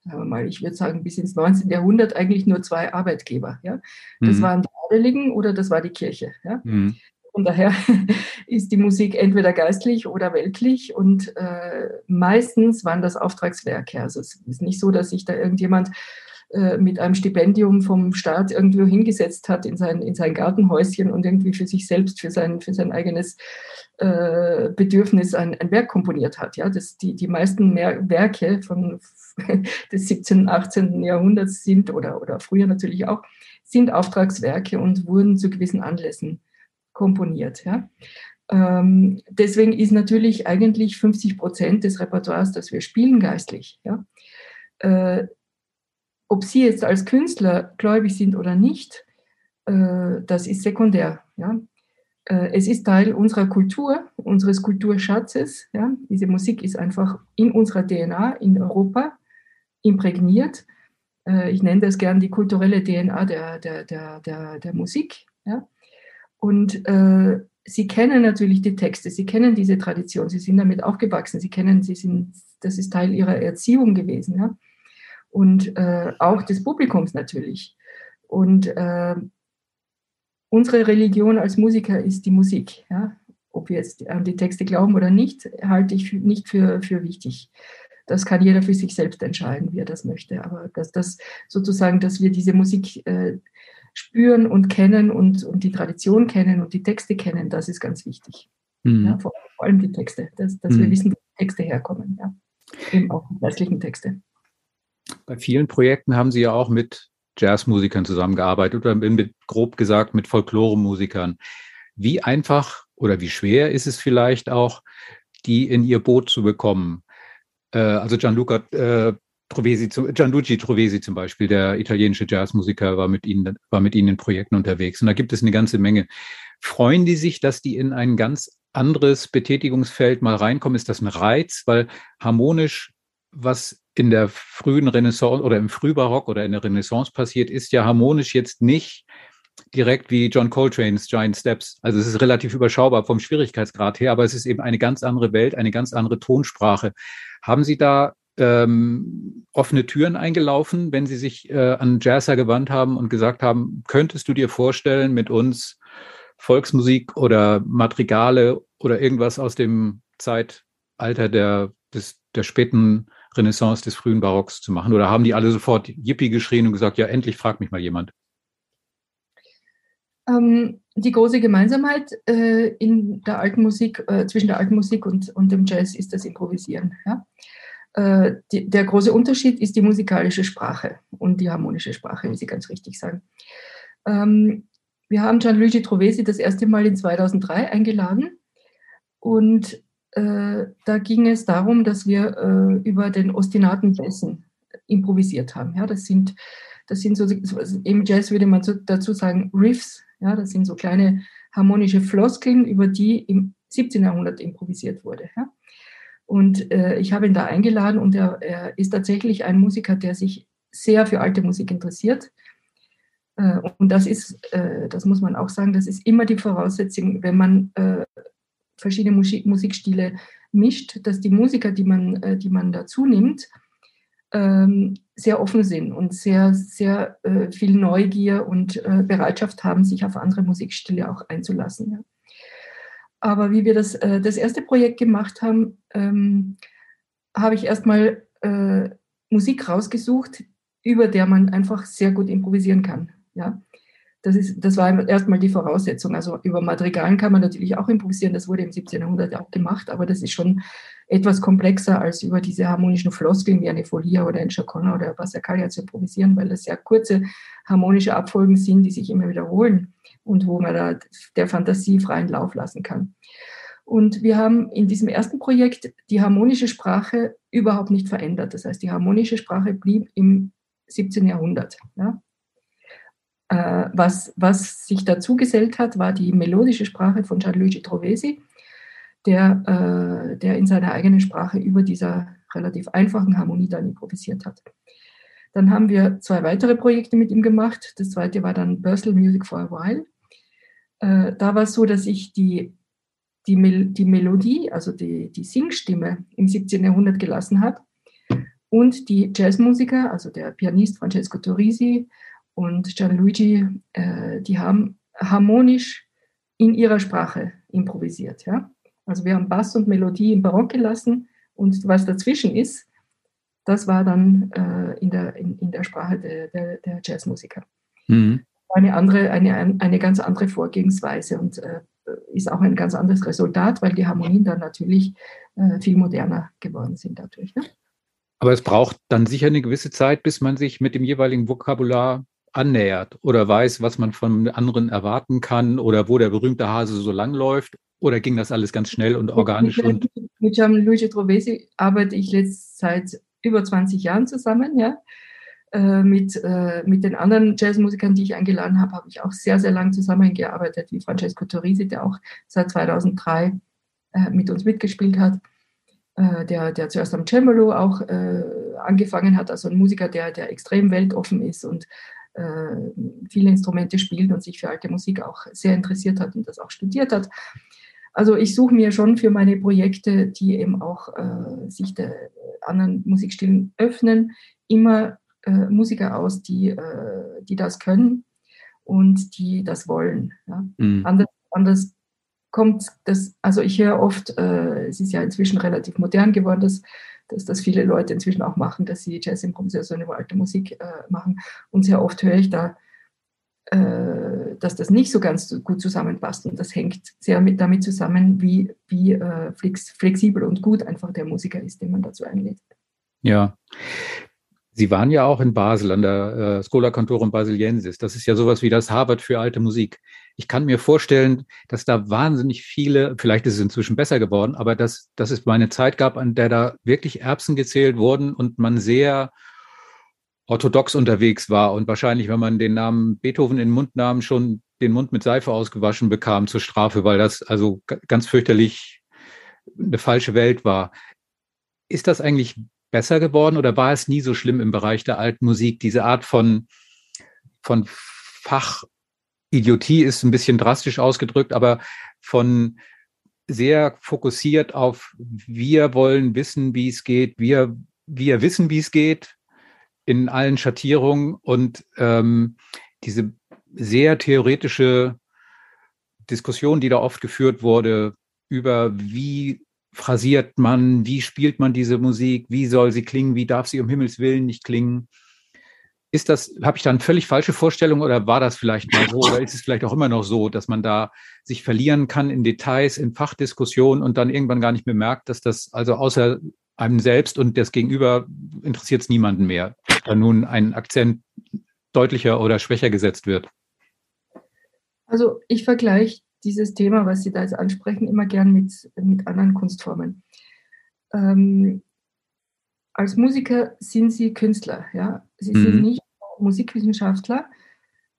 mal, ich würde sagen, bis ins 19. Jahrhundert eigentlich nur zwei Arbeitgeber. Ja? Das mhm. waren die Adeligen oder das war die Kirche. Ja? Mhm. Von daher ist die Musik entweder geistlich oder weltlich und äh, meistens waren das Auftragswerke. Also es ist nicht so, dass sich da irgendjemand äh, mit einem Stipendium vom Staat irgendwo hingesetzt hat in sein, in sein Gartenhäuschen und irgendwie für sich selbst, für sein, für sein eigenes äh, Bedürfnis ein, ein Werk komponiert hat. Ja, das, die, die meisten Mer Werke von, des 17., 18. Jahrhunderts sind, oder, oder früher natürlich auch, sind Auftragswerke und wurden zu gewissen Anlässen komponiert. Ja. Ähm, deswegen ist natürlich eigentlich 50 Prozent des Repertoires, das wir spielen, geistlich. Ja. Äh, ob Sie jetzt als Künstler gläubig sind oder nicht, äh, das ist sekundär. Ja? Äh, es ist Teil unserer Kultur, unseres Kulturschatzes. Ja? Diese Musik ist einfach in unserer DNA in Europa imprägniert. Äh, ich nenne das gern die kulturelle DNA der, der, der, der, der Musik. Ja? Und äh, Sie kennen natürlich die Texte, Sie kennen diese Tradition, Sie sind damit aufgewachsen, Sie kennen, Sie sind, das ist Teil Ihrer Erziehung gewesen. Ja? und äh, auch des Publikums natürlich. Und äh, unsere Religion als Musiker ist die Musik. Ja? Ob wir jetzt an die Texte glauben oder nicht, halte ich nicht für, für wichtig. Das kann jeder für sich selbst entscheiden, wie er das möchte. Aber dass das sozusagen, dass wir diese Musik äh, spüren und kennen und, und die Tradition kennen und die Texte kennen, das ist ganz wichtig. Mhm. Ja, vor, allem die Texte, dass, dass mhm. wir wissen, wo die Texte herkommen. Ja. Eben auch die geistlichen Texte bei vielen Projekten haben Sie ja auch mit Jazzmusikern zusammengearbeitet oder mit, grob gesagt mit Folkloremusikern. Wie einfach oder wie schwer ist es vielleicht auch, die in ihr Boot zu bekommen? Äh, also Gianluca Trovesi, Gianluigi Trovesi zum Beispiel, der italienische Jazzmusiker, war mit ihnen, war mit ihnen in Projekten unterwegs. Und da gibt es eine ganze Menge. Freuen die sich, dass die in ein ganz anderes Betätigungsfeld mal reinkommen? Ist das ein Reiz? Weil harmonisch, was in der frühen Renaissance oder im Frühbarock oder in der Renaissance passiert, ist ja harmonisch jetzt nicht direkt wie John Coltrane's Giant Steps. Also es ist relativ überschaubar vom Schwierigkeitsgrad her, aber es ist eben eine ganz andere Welt, eine ganz andere Tonsprache. Haben Sie da ähm, offene Türen eingelaufen, wenn Sie sich äh, an Jazzer gewandt haben und gesagt haben, könntest du dir vorstellen, mit uns Volksmusik oder Madrigale oder irgendwas aus dem Zeitalter der, des, der späten Renaissance des frühen Barocks zu machen? Oder haben die alle sofort Yippie geschrien und gesagt, ja, endlich fragt mich mal jemand? Ähm, die große Gemeinsamkeit äh, in der alten Musik, äh, zwischen der alten Musik und, und dem Jazz ist das Improvisieren. Ja? Äh, die, der große Unterschied ist die musikalische Sprache und die harmonische Sprache, wie Sie ganz richtig sagen. Ähm, wir haben Gianluigi Trovesi das erste Mal in 2003 eingeladen und äh, da ging es darum, dass wir äh, über den ostinaten Bässen improvisiert haben. Ja, das sind, das sind so, im Jazz würde man dazu sagen Riffs. Ja, das sind so kleine harmonische Floskeln, über die im 17. Jahrhundert improvisiert wurde. Ja. Und äh, ich habe ihn da eingeladen und er, er, ist tatsächlich ein Musiker, der sich sehr für alte Musik interessiert. Äh, und das ist, äh, das muss man auch sagen, das ist immer die Voraussetzung, wenn man äh, verschiedene Musik, Musikstile mischt, dass die Musiker, die man, äh, die man dazu nimmt, ähm, sehr offen sind und sehr, sehr äh, viel Neugier und Bereitschaft haben, sich auf andere Musikstile auch einzulassen. Ja. Aber wie wir das, äh, das erste Projekt gemacht haben, ähm, habe ich erstmal äh, Musik rausgesucht, über der man einfach sehr gut improvisieren kann. Ja. Das, ist, das war erstmal die Voraussetzung. Also über Madrigalen kann man natürlich auch improvisieren, das wurde im 17. Jahrhundert auch gemacht, aber das ist schon etwas komplexer als über diese harmonischen Floskeln wie eine Folia oder ein Chacona oder Passacaglia zu improvisieren, weil das ja kurze harmonische Abfolgen sind, die sich immer wiederholen und wo man da der Fantasie freien Lauf lassen kann. Und wir haben in diesem ersten Projekt die harmonische Sprache überhaupt nicht verändert. Das heißt, die harmonische Sprache blieb im 17. Jahrhundert. Ja? Äh, was, was sich dazu gesellt hat, war die melodische Sprache von Gianluigi Trovesi, der, äh, der in seiner eigenen Sprache über dieser relativ einfachen Harmonie dann improvisiert hat. Dann haben wir zwei weitere Projekte mit ihm gemacht. Das zweite war dann Bursal Music for a While. Äh, da war es so, dass ich die, die, Mel die Melodie, also die, die Singstimme im 17. Jahrhundert gelassen habe Und die Jazzmusiker, also der Pianist Francesco Torrisi und Gianluigi, äh, die haben harmonisch in ihrer Sprache improvisiert. Ja? Also wir haben Bass und Melodie im Barock gelassen und was dazwischen ist, das war dann äh, in, der, in, in, der Sprache der, der, der Jazzmusiker. Mhm. Eine, andere, eine, eine ganz andere Vorgehensweise und äh, ist auch ein ganz anderes Resultat, weil die Harmonien dann natürlich äh, viel moderner geworden sind dadurch. Ne? Aber es braucht dann sicher eine gewisse Zeit, bis man sich mit dem jeweiligen Vokabular annähert oder weiß, was man von anderen erwarten kann oder wo der berühmte Hase so lang läuft? Oder ging das alles ganz schnell und organisch? Mit, und mit Gianluigi Trovesi arbeite ich jetzt seit über 20 Jahren zusammen, ja. Äh, mit, äh, mit den anderen Jazzmusikern, die ich eingeladen habe, habe ich auch sehr, sehr lang zusammengearbeitet, wie Francesco Torrisi, der auch seit 2003 äh, mit uns mitgespielt hat, äh, der, der zuerst am Cembalo auch äh, angefangen hat, also ein Musiker, der, der extrem weltoffen ist und viele Instrumente spielt und sich für alte Musik auch sehr interessiert hat und das auch studiert hat. Also ich suche mir schon für meine Projekte, die eben auch äh, sich der anderen Musikstilen öffnen, immer äh, Musiker aus, die, äh, die das können und die das wollen. Ja? Mhm. Anders, anders kommt das, also ich höre oft, äh, es ist ja inzwischen relativ modern geworden, dass, dass das viele Leute inzwischen auch machen, dass sie Jazz-Improvisation über alte Musik äh, machen. Und sehr oft höre ich da, äh, dass das nicht so ganz gut zusammenpasst. Und das hängt sehr mit, damit zusammen, wie, wie äh, flex, flexibel und gut einfach der Musiker ist, den man dazu einlädt. Ja. Sie waren ja auch in Basel an der äh, Schola Cantorum Basiliensis. Das ist ja sowas wie das Harvard für alte Musik. Ich kann mir vorstellen, dass da wahnsinnig viele, vielleicht ist es inzwischen besser geworden, aber dass, dass es mal eine Zeit gab, an der da wirklich Erbsen gezählt wurden und man sehr orthodox unterwegs war und wahrscheinlich, wenn man den Namen Beethoven in den Mund nahm, schon den Mund mit Seife ausgewaschen bekam zur Strafe, weil das also ganz fürchterlich eine falsche Welt war. Ist das eigentlich besser geworden oder war es nie so schlimm im Bereich der alten Musik? Diese Art von, von Fachidiotie ist ein bisschen drastisch ausgedrückt, aber von sehr fokussiert auf wir wollen wissen, wie es geht, wir, wir wissen, wie es geht in allen Schattierungen und ähm, diese sehr theoretische Diskussion, die da oft geführt wurde über wie phrasiert man, wie spielt man diese Musik, wie soll sie klingen, wie darf sie um Himmels Willen nicht klingen. Ist das, habe ich da eine völlig falsche Vorstellung oder war das vielleicht mal so oder ist es vielleicht auch immer noch so, dass man da sich verlieren kann in Details, in Fachdiskussionen und dann irgendwann gar nicht mehr merkt, dass das also außer einem selbst und das Gegenüber interessiert es niemanden mehr, da nun ein Akzent deutlicher oder schwächer gesetzt wird? Also ich vergleiche dieses Thema, was Sie da jetzt ansprechen, immer gern mit, mit anderen Kunstformen. Ähm, als Musiker sind Sie Künstler, ja. Sie mhm. sind nicht Musikwissenschaftler,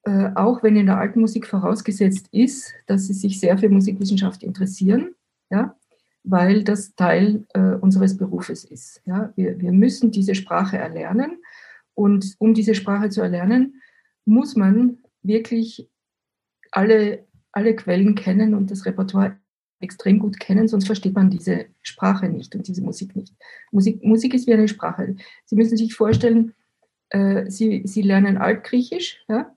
äh, auch wenn in der alten Musik vorausgesetzt ist, dass Sie sich sehr für Musikwissenschaft interessieren, ja, weil das Teil äh, unseres Berufes ist. Ja. Wir, wir müssen diese Sprache erlernen und um diese Sprache zu erlernen, muss man wirklich alle alle Quellen kennen und das Repertoire extrem gut kennen, sonst versteht man diese Sprache nicht und diese Musik nicht. Musik, Musik ist wie eine Sprache. Sie müssen sich vorstellen, äh, Sie, Sie lernen Altgriechisch, ja,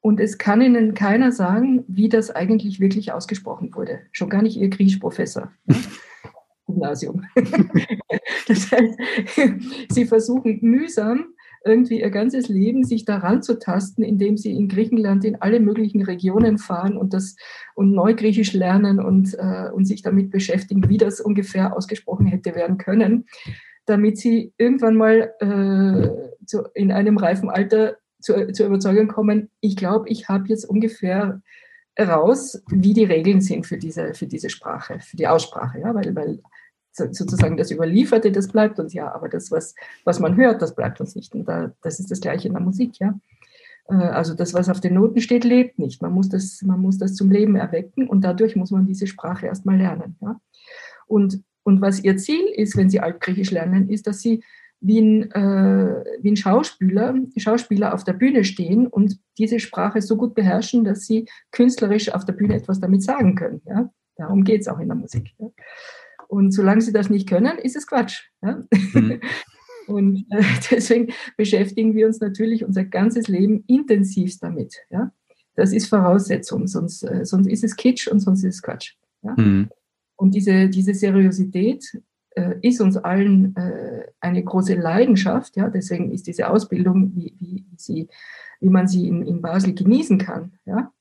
und es kann Ihnen keiner sagen, wie das eigentlich wirklich ausgesprochen wurde. Schon gar nicht Ihr Griechischprofessor. Ja? Gymnasium. das heißt, Sie versuchen mühsam irgendwie ihr ganzes Leben sich daran zu tasten, indem sie in Griechenland in alle möglichen Regionen fahren und das und Neugriechisch lernen und, äh, und sich damit beschäftigen, wie das ungefähr ausgesprochen hätte werden können, damit sie irgendwann mal äh, zu, in einem reifen Alter zu, zur Überzeugung kommen, ich glaube, ich habe jetzt ungefähr raus, wie die Regeln sind für diese, für diese Sprache, für die Aussprache, ja, weil, weil sozusagen das Überlieferte, das bleibt uns ja, aber das, was, was man hört, das bleibt uns nicht. Und da, das ist das Gleiche in der Musik, ja. Äh, also das, was auf den Noten steht, lebt nicht. Man muss das, man muss das zum Leben erwecken und dadurch muss man diese Sprache erstmal lernen. Ja? Und, und was ihr Ziel ist, wenn Sie Altgriechisch lernen, ist, dass Sie wie ein, äh, wie ein Schauspieler, Schauspieler auf der Bühne stehen und diese Sprache so gut beherrschen, dass sie künstlerisch auf der Bühne etwas damit sagen können. Ja? Darum geht es auch in der Musik. Ja? Und solange sie das nicht können, ist es Quatsch. Ja? Mhm. Und äh, deswegen beschäftigen wir uns natürlich unser ganzes Leben intensivst damit. Ja? Das ist Voraussetzung, sonst, äh, sonst ist es Kitsch und sonst ist es Quatsch. Ja? Mhm. Und diese, diese Seriosität äh, ist uns allen äh, eine große Leidenschaft. Ja? Deswegen ist diese Ausbildung, wie, wie, wie, sie, wie man sie in, in Basel genießen kann. Ja?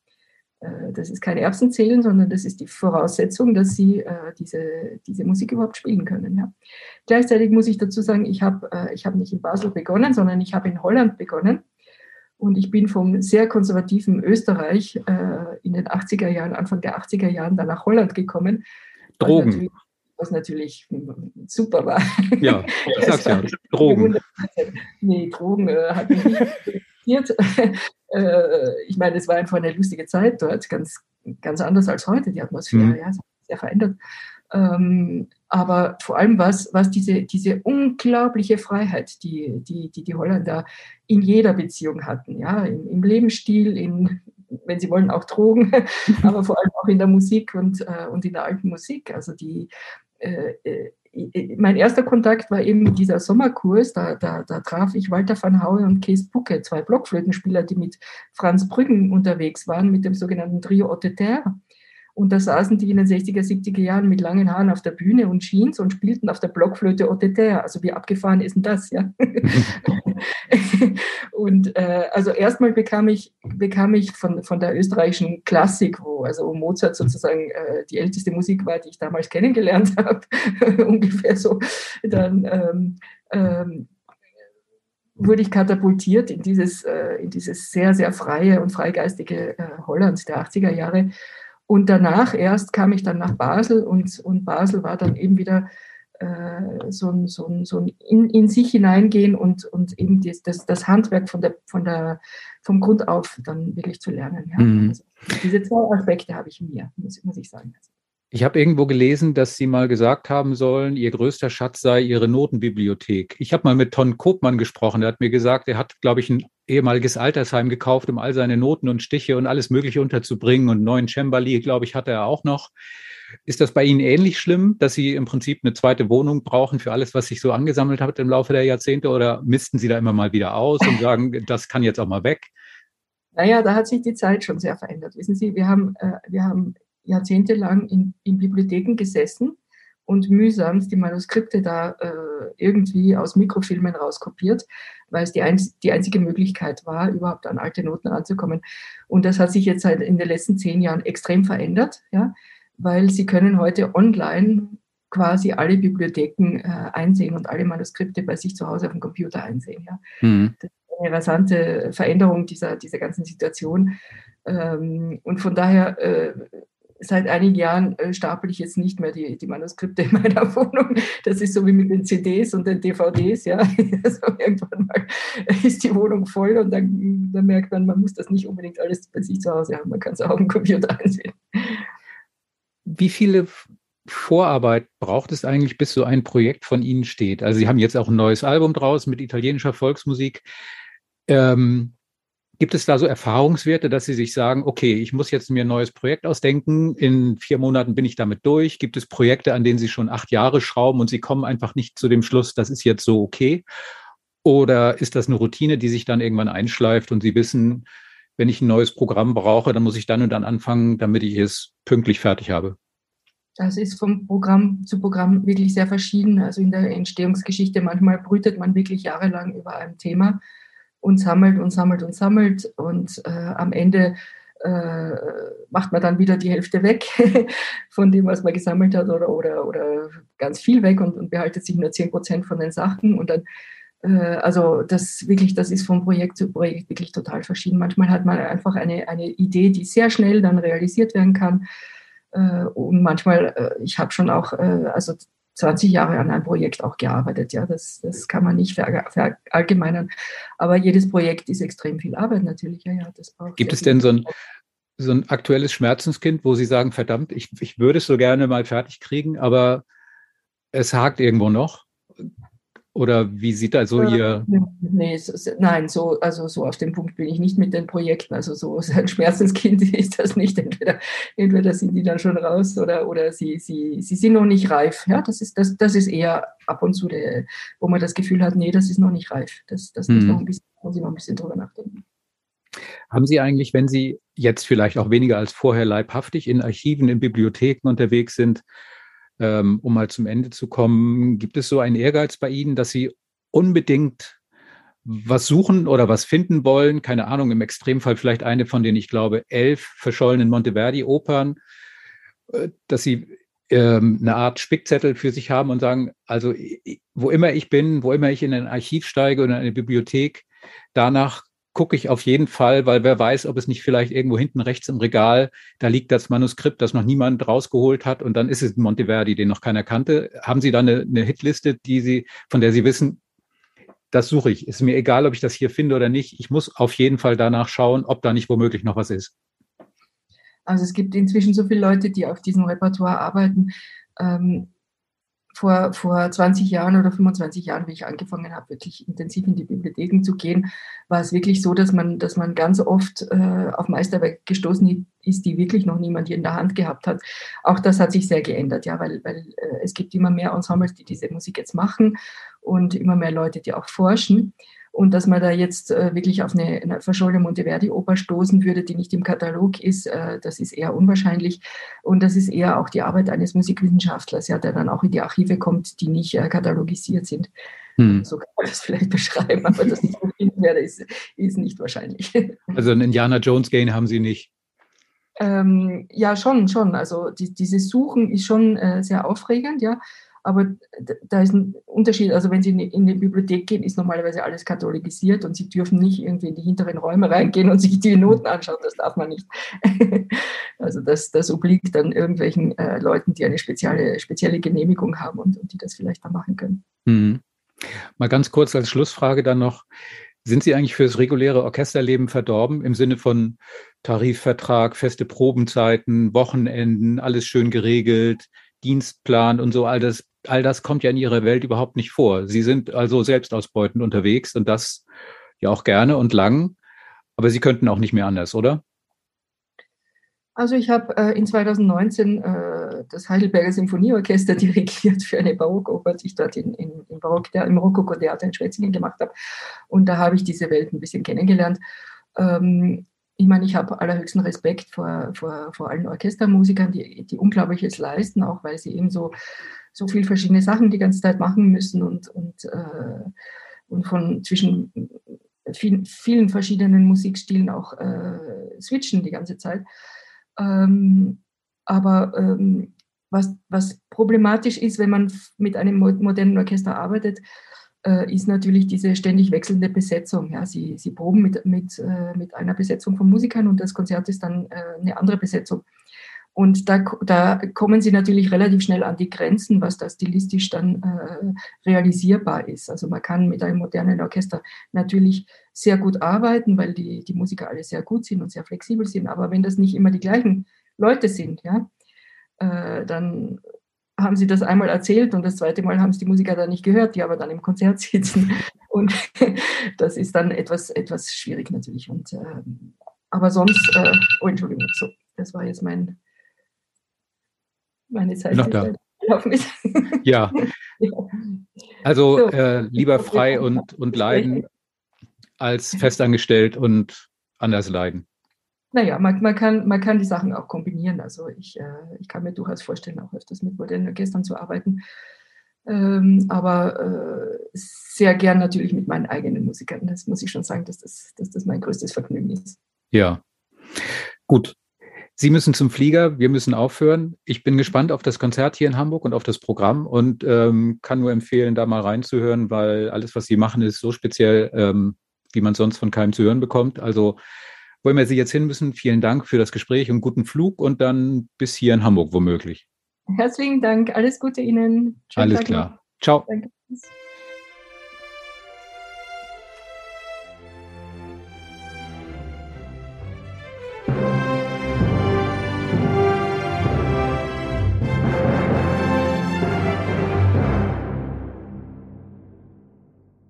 Äh, das ist kein Erbsenzählen, sondern das ist die Voraussetzung, dass sie äh, diese, diese Musik überhaupt spielen können. Ja. Gleichzeitig muss ich dazu sagen, ich habe äh, ich hab nicht in Basel begonnen, sondern ich habe in Holland begonnen. Und ich bin vom sehr konservativen Österreich äh, in den 80er Jahren, Anfang der 80er Jahren, dann nach Holland gekommen. Drogen. Was natürlich, was natürlich super war. Ja, ich sag's ja, Drogen. Nee, Drogen äh, hat mich nicht interessiert. äh, ich meine, es war einfach eine lustige Zeit dort, ganz, ganz anders als heute, die Atmosphäre, mhm. ja, sehr verändert. Ähm, aber vor allem was, was diese, diese unglaubliche Freiheit, die, die, die die Holländer in jeder Beziehung hatten, ja, im, im Lebensstil, in, wenn sie wollen, auch Drogen, aber vor allem auch in der Musik und, äh, und in der alten Musik. Also die, äh, äh mein erster Kontakt war eben dieser Sommerkurs. Da, da, da traf ich Walter van Haue und Kees Bucke, zwei Blockflötenspieler, die mit Franz Brüggen unterwegs waren, mit dem sogenannten Trio Haute Terre. Und da saßen die in den 60er, 70er Jahren mit langen Haaren auf der Bühne und Jeans und spielten auf der Blockflöte Oteter. Also wie abgefahren ist denn das, ja? und äh, also erstmal bekam ich, bekam ich von, von der österreichischen Klassik, wo also Mozart sozusagen äh, die älteste Musik war, die ich damals kennengelernt habe, ungefähr so, dann ähm, ähm, wurde ich katapultiert in dieses, äh, in dieses sehr, sehr freie und freigeistige äh, Holland der 80er Jahre und danach erst kam ich dann nach Basel und, und Basel war dann eben wieder äh, so ein, so ein, so ein in, in sich hineingehen und, und eben das, das, das Handwerk von der, von der, vom Grund auf dann wirklich zu lernen. Ja. Mhm. Also diese zwei Aspekte habe ich in mir, muss, muss ich sagen. Ich habe irgendwo gelesen, dass Sie mal gesagt haben sollen, Ihr größter Schatz sei Ihre Notenbibliothek. Ich habe mal mit Ton Kopmann gesprochen. Der hat mir gesagt, er hat, glaube ich, ein ehemaliges Altersheim gekauft, um all seine Noten und Stiche und alles Mögliche unterzubringen. Und neuen Chamberlain, glaube ich, hatte er auch noch. Ist das bei Ihnen ähnlich schlimm, dass Sie im Prinzip eine zweite Wohnung brauchen für alles, was sich so angesammelt hat im Laufe der Jahrzehnte? Oder missten Sie da immer mal wieder aus und sagen, das kann jetzt auch mal weg? Naja, da hat sich die Zeit schon sehr verändert. Wissen Sie, wir haben, äh, wir haben jahrzehntelang in, in Bibliotheken gesessen und mühsam die Manuskripte da äh, irgendwie aus Mikrofilmen rauskopiert, weil es die, ein, die einzige Möglichkeit war, überhaupt an alte Noten ranzukommen. Und das hat sich jetzt halt in den letzten zehn Jahren extrem verändert, ja, weil Sie können heute online quasi alle Bibliotheken äh, einsehen und alle Manuskripte bei sich zu Hause auf dem Computer einsehen. Ja. Mhm. Das ist eine rasante Veränderung dieser, dieser ganzen Situation. Ähm, und von daher äh, seit einigen Jahren äh, stapel ich jetzt nicht mehr die, die Manuskripte in meiner Wohnung. Das ist so wie mit den CDs und den DVDs. Ja. Also irgendwann mal ist die Wohnung voll und dann, dann merkt man, man muss das nicht unbedingt alles bei sich zu Hause haben. Man kann es auch im Computer einsehen. Wie viele Vorarbeit braucht es eigentlich, bis so ein Projekt von Ihnen steht? Also Sie haben jetzt auch ein neues Album draußen mit italienischer Volksmusik. Ähm, Gibt es da so Erfahrungswerte, dass Sie sich sagen, okay, ich muss jetzt mir ein neues Projekt ausdenken, in vier Monaten bin ich damit durch? Gibt es Projekte, an denen Sie schon acht Jahre schrauben und Sie kommen einfach nicht zu dem Schluss, das ist jetzt so okay? Oder ist das eine Routine, die sich dann irgendwann einschleift und Sie wissen, wenn ich ein neues Programm brauche, dann muss ich dann und dann anfangen, damit ich es pünktlich fertig habe? Das ist vom Programm zu Programm wirklich sehr verschieden. Also in der Entstehungsgeschichte manchmal brütet man wirklich jahrelang über ein Thema und sammelt und sammelt und sammelt und äh, am Ende äh, macht man dann wieder die Hälfte weg von dem, was man gesammelt hat oder, oder, oder ganz viel weg und, und behaltet sich nur 10 Prozent von den Sachen und dann äh, also das wirklich, das ist von Projekt zu Projekt wirklich total verschieden. Manchmal hat man einfach eine, eine Idee, die sehr schnell dann realisiert werden kann. Äh, und manchmal, äh, ich habe schon auch, also 20 Jahre an einem Projekt auch gearbeitet. Ja, das, das kann man nicht verallgemeinern. Aber jedes Projekt ist extrem viel Arbeit natürlich. Ja, ja, das braucht Gibt es denn so ein, so ein aktuelles Schmerzenskind, wo Sie sagen, verdammt, ich, ich würde es so gerne mal fertig kriegen, aber es hakt irgendwo noch? Oder wie sieht da so äh, Ihr. Nee, so, nein, so, also so auf dem Punkt bin ich nicht mit den Projekten. Also so ein Schmerzenskind ist das nicht. Entweder, entweder sind die dann schon raus oder, oder sie, sie, sie sind noch nicht reif. Ja, das ist, das, das ist eher ab und zu, der, wo man das Gefühl hat, nee, das ist noch nicht reif. Das, das muss, noch ein bisschen, muss ich noch ein bisschen drüber nachdenken. Haben Sie eigentlich, wenn Sie jetzt vielleicht auch weniger als vorher leibhaftig in Archiven, in Bibliotheken unterwegs sind, ähm, um mal zum Ende zu kommen, gibt es so einen Ehrgeiz bei Ihnen, dass Sie unbedingt was suchen oder was finden wollen? Keine Ahnung, im Extremfall vielleicht eine von den, ich glaube, elf verschollenen Monteverdi-Opern, äh, dass Sie ähm, eine Art Spickzettel für sich haben und sagen, also wo immer ich bin, wo immer ich in ein Archiv steige oder in eine Bibliothek, danach gucke ich auf jeden Fall, weil wer weiß, ob es nicht vielleicht irgendwo hinten rechts im Regal, da liegt das Manuskript, das noch niemand rausgeholt hat und dann ist es Monteverdi, den noch keiner kannte. Haben Sie da eine, eine Hitliste, die Sie, von der Sie wissen, das suche ich. Ist mir egal, ob ich das hier finde oder nicht. Ich muss auf jeden Fall danach schauen, ob da nicht womöglich noch was ist. Also es gibt inzwischen so viele Leute, die auf diesem Repertoire arbeiten. Ähm, vor, vor 20 Jahren oder 25 Jahren, wie ich angefangen habe, wirklich intensiv in die Bibliotheken zu gehen, war es wirklich so, dass man, dass man ganz oft äh, auf Meisterwerke gestoßen ist, die wirklich noch niemand hier in der Hand gehabt hat. Auch das hat sich sehr geändert, ja, weil, weil äh, es gibt immer mehr Ensembles, die diese Musik jetzt machen und immer mehr Leute, die auch forschen. Und dass man da jetzt äh, wirklich auf eine, eine verschollene Monteverdi-Oper stoßen würde, die nicht im Katalog ist, äh, das ist eher unwahrscheinlich. Und das ist eher auch die Arbeit eines Musikwissenschaftlers, ja, der dann auch in die Archive kommt, die nicht äh, katalogisiert sind. Hm. So kann man das vielleicht beschreiben, aber dass ich so finden werde, ist, ist nicht wahrscheinlich. Also ein Indiana Jones Gain haben Sie nicht. Ähm, ja, schon, schon. Also die, dieses Suchen ist schon äh, sehr aufregend, ja. Aber da ist ein Unterschied. Also wenn Sie in die Bibliothek gehen, ist normalerweise alles kathologisiert und Sie dürfen nicht irgendwie in die hinteren Räume reingehen und sich die Noten anschauen. Das darf man nicht. Also das, das obliegt dann irgendwelchen äh, Leuten, die eine spezielle, spezielle Genehmigung haben und, und die das vielleicht dann machen können. Mhm. Mal ganz kurz als Schlussfrage dann noch. Sind Sie eigentlich fürs reguläre Orchesterleben verdorben im Sinne von Tarifvertrag, feste Probenzeiten, Wochenenden, alles schön geregelt, Dienstplan und so all das all das kommt ja in ihrer Welt überhaupt nicht vor. Sie sind also selbstausbeutend unterwegs und das ja auch gerne und lang, aber sie könnten auch nicht mehr anders, oder? Also ich habe äh, in 2019 äh, das Heidelberger Symphonieorchester dirigiert für eine Barockoper, die ich dort in, in, in Barock, der, im Rokoko-Theater in Schwetzingen gemacht habe. Und da habe ich diese Welt ein bisschen kennengelernt. Ähm, ich meine, ich habe allerhöchsten Respekt vor, vor, vor allen Orchestermusikern, die, die Unglaubliches leisten, auch weil sie eben so so viele verschiedene Sachen die ganze Zeit machen müssen und, und, äh, und von zwischen vielen, vielen verschiedenen Musikstilen auch äh, switchen die ganze Zeit. Ähm, aber ähm, was, was problematisch ist, wenn man mit einem modernen Orchester arbeitet, ist natürlich diese ständig wechselnde Besetzung. Ja, sie, sie proben mit, mit, äh, mit einer Besetzung von Musikern und das Konzert ist dann äh, eine andere Besetzung. Und da, da kommen sie natürlich relativ schnell an die Grenzen, was da stilistisch dann äh, realisierbar ist. Also man kann mit einem modernen Orchester natürlich sehr gut arbeiten, weil die, die Musiker alle sehr gut sind und sehr flexibel sind. Aber wenn das nicht immer die gleichen Leute sind, ja, äh, dann haben sie das einmal erzählt und das zweite Mal haben es die Musiker dann nicht gehört, die aber dann im Konzert sitzen. Und das ist dann etwas, etwas schwierig natürlich. Und, äh, aber sonst, äh, oh Entschuldigung, so, das war jetzt mein meine Zeit noch da. Ja. Also so. äh, lieber frei und, und leiden als festangestellt und anders leiden. Naja, man, man, kann, man kann die Sachen auch kombinieren. Also ich, äh, ich kann mir durchaus vorstellen, auch öfters mit modernen Orchestern zu arbeiten. Ähm, aber äh, sehr gern natürlich mit meinen eigenen Musikern. Das muss ich schon sagen, dass das, dass das mein größtes Vergnügen ist. Ja. Gut, Sie müssen zum Flieger, wir müssen aufhören. Ich bin gespannt auf das Konzert hier in Hamburg und auf das Programm und ähm, kann nur empfehlen, da mal reinzuhören, weil alles, was Sie machen, ist so speziell, ähm, wie man sonst von keinem zu hören bekommt. Also wo immer Sie jetzt hin müssen, vielen Dank für das Gespräch und guten Flug und dann bis hier in Hamburg womöglich. Herzlichen Dank, alles Gute Ihnen. Schönen alles Tag klar. Noch. Ciao. Danke.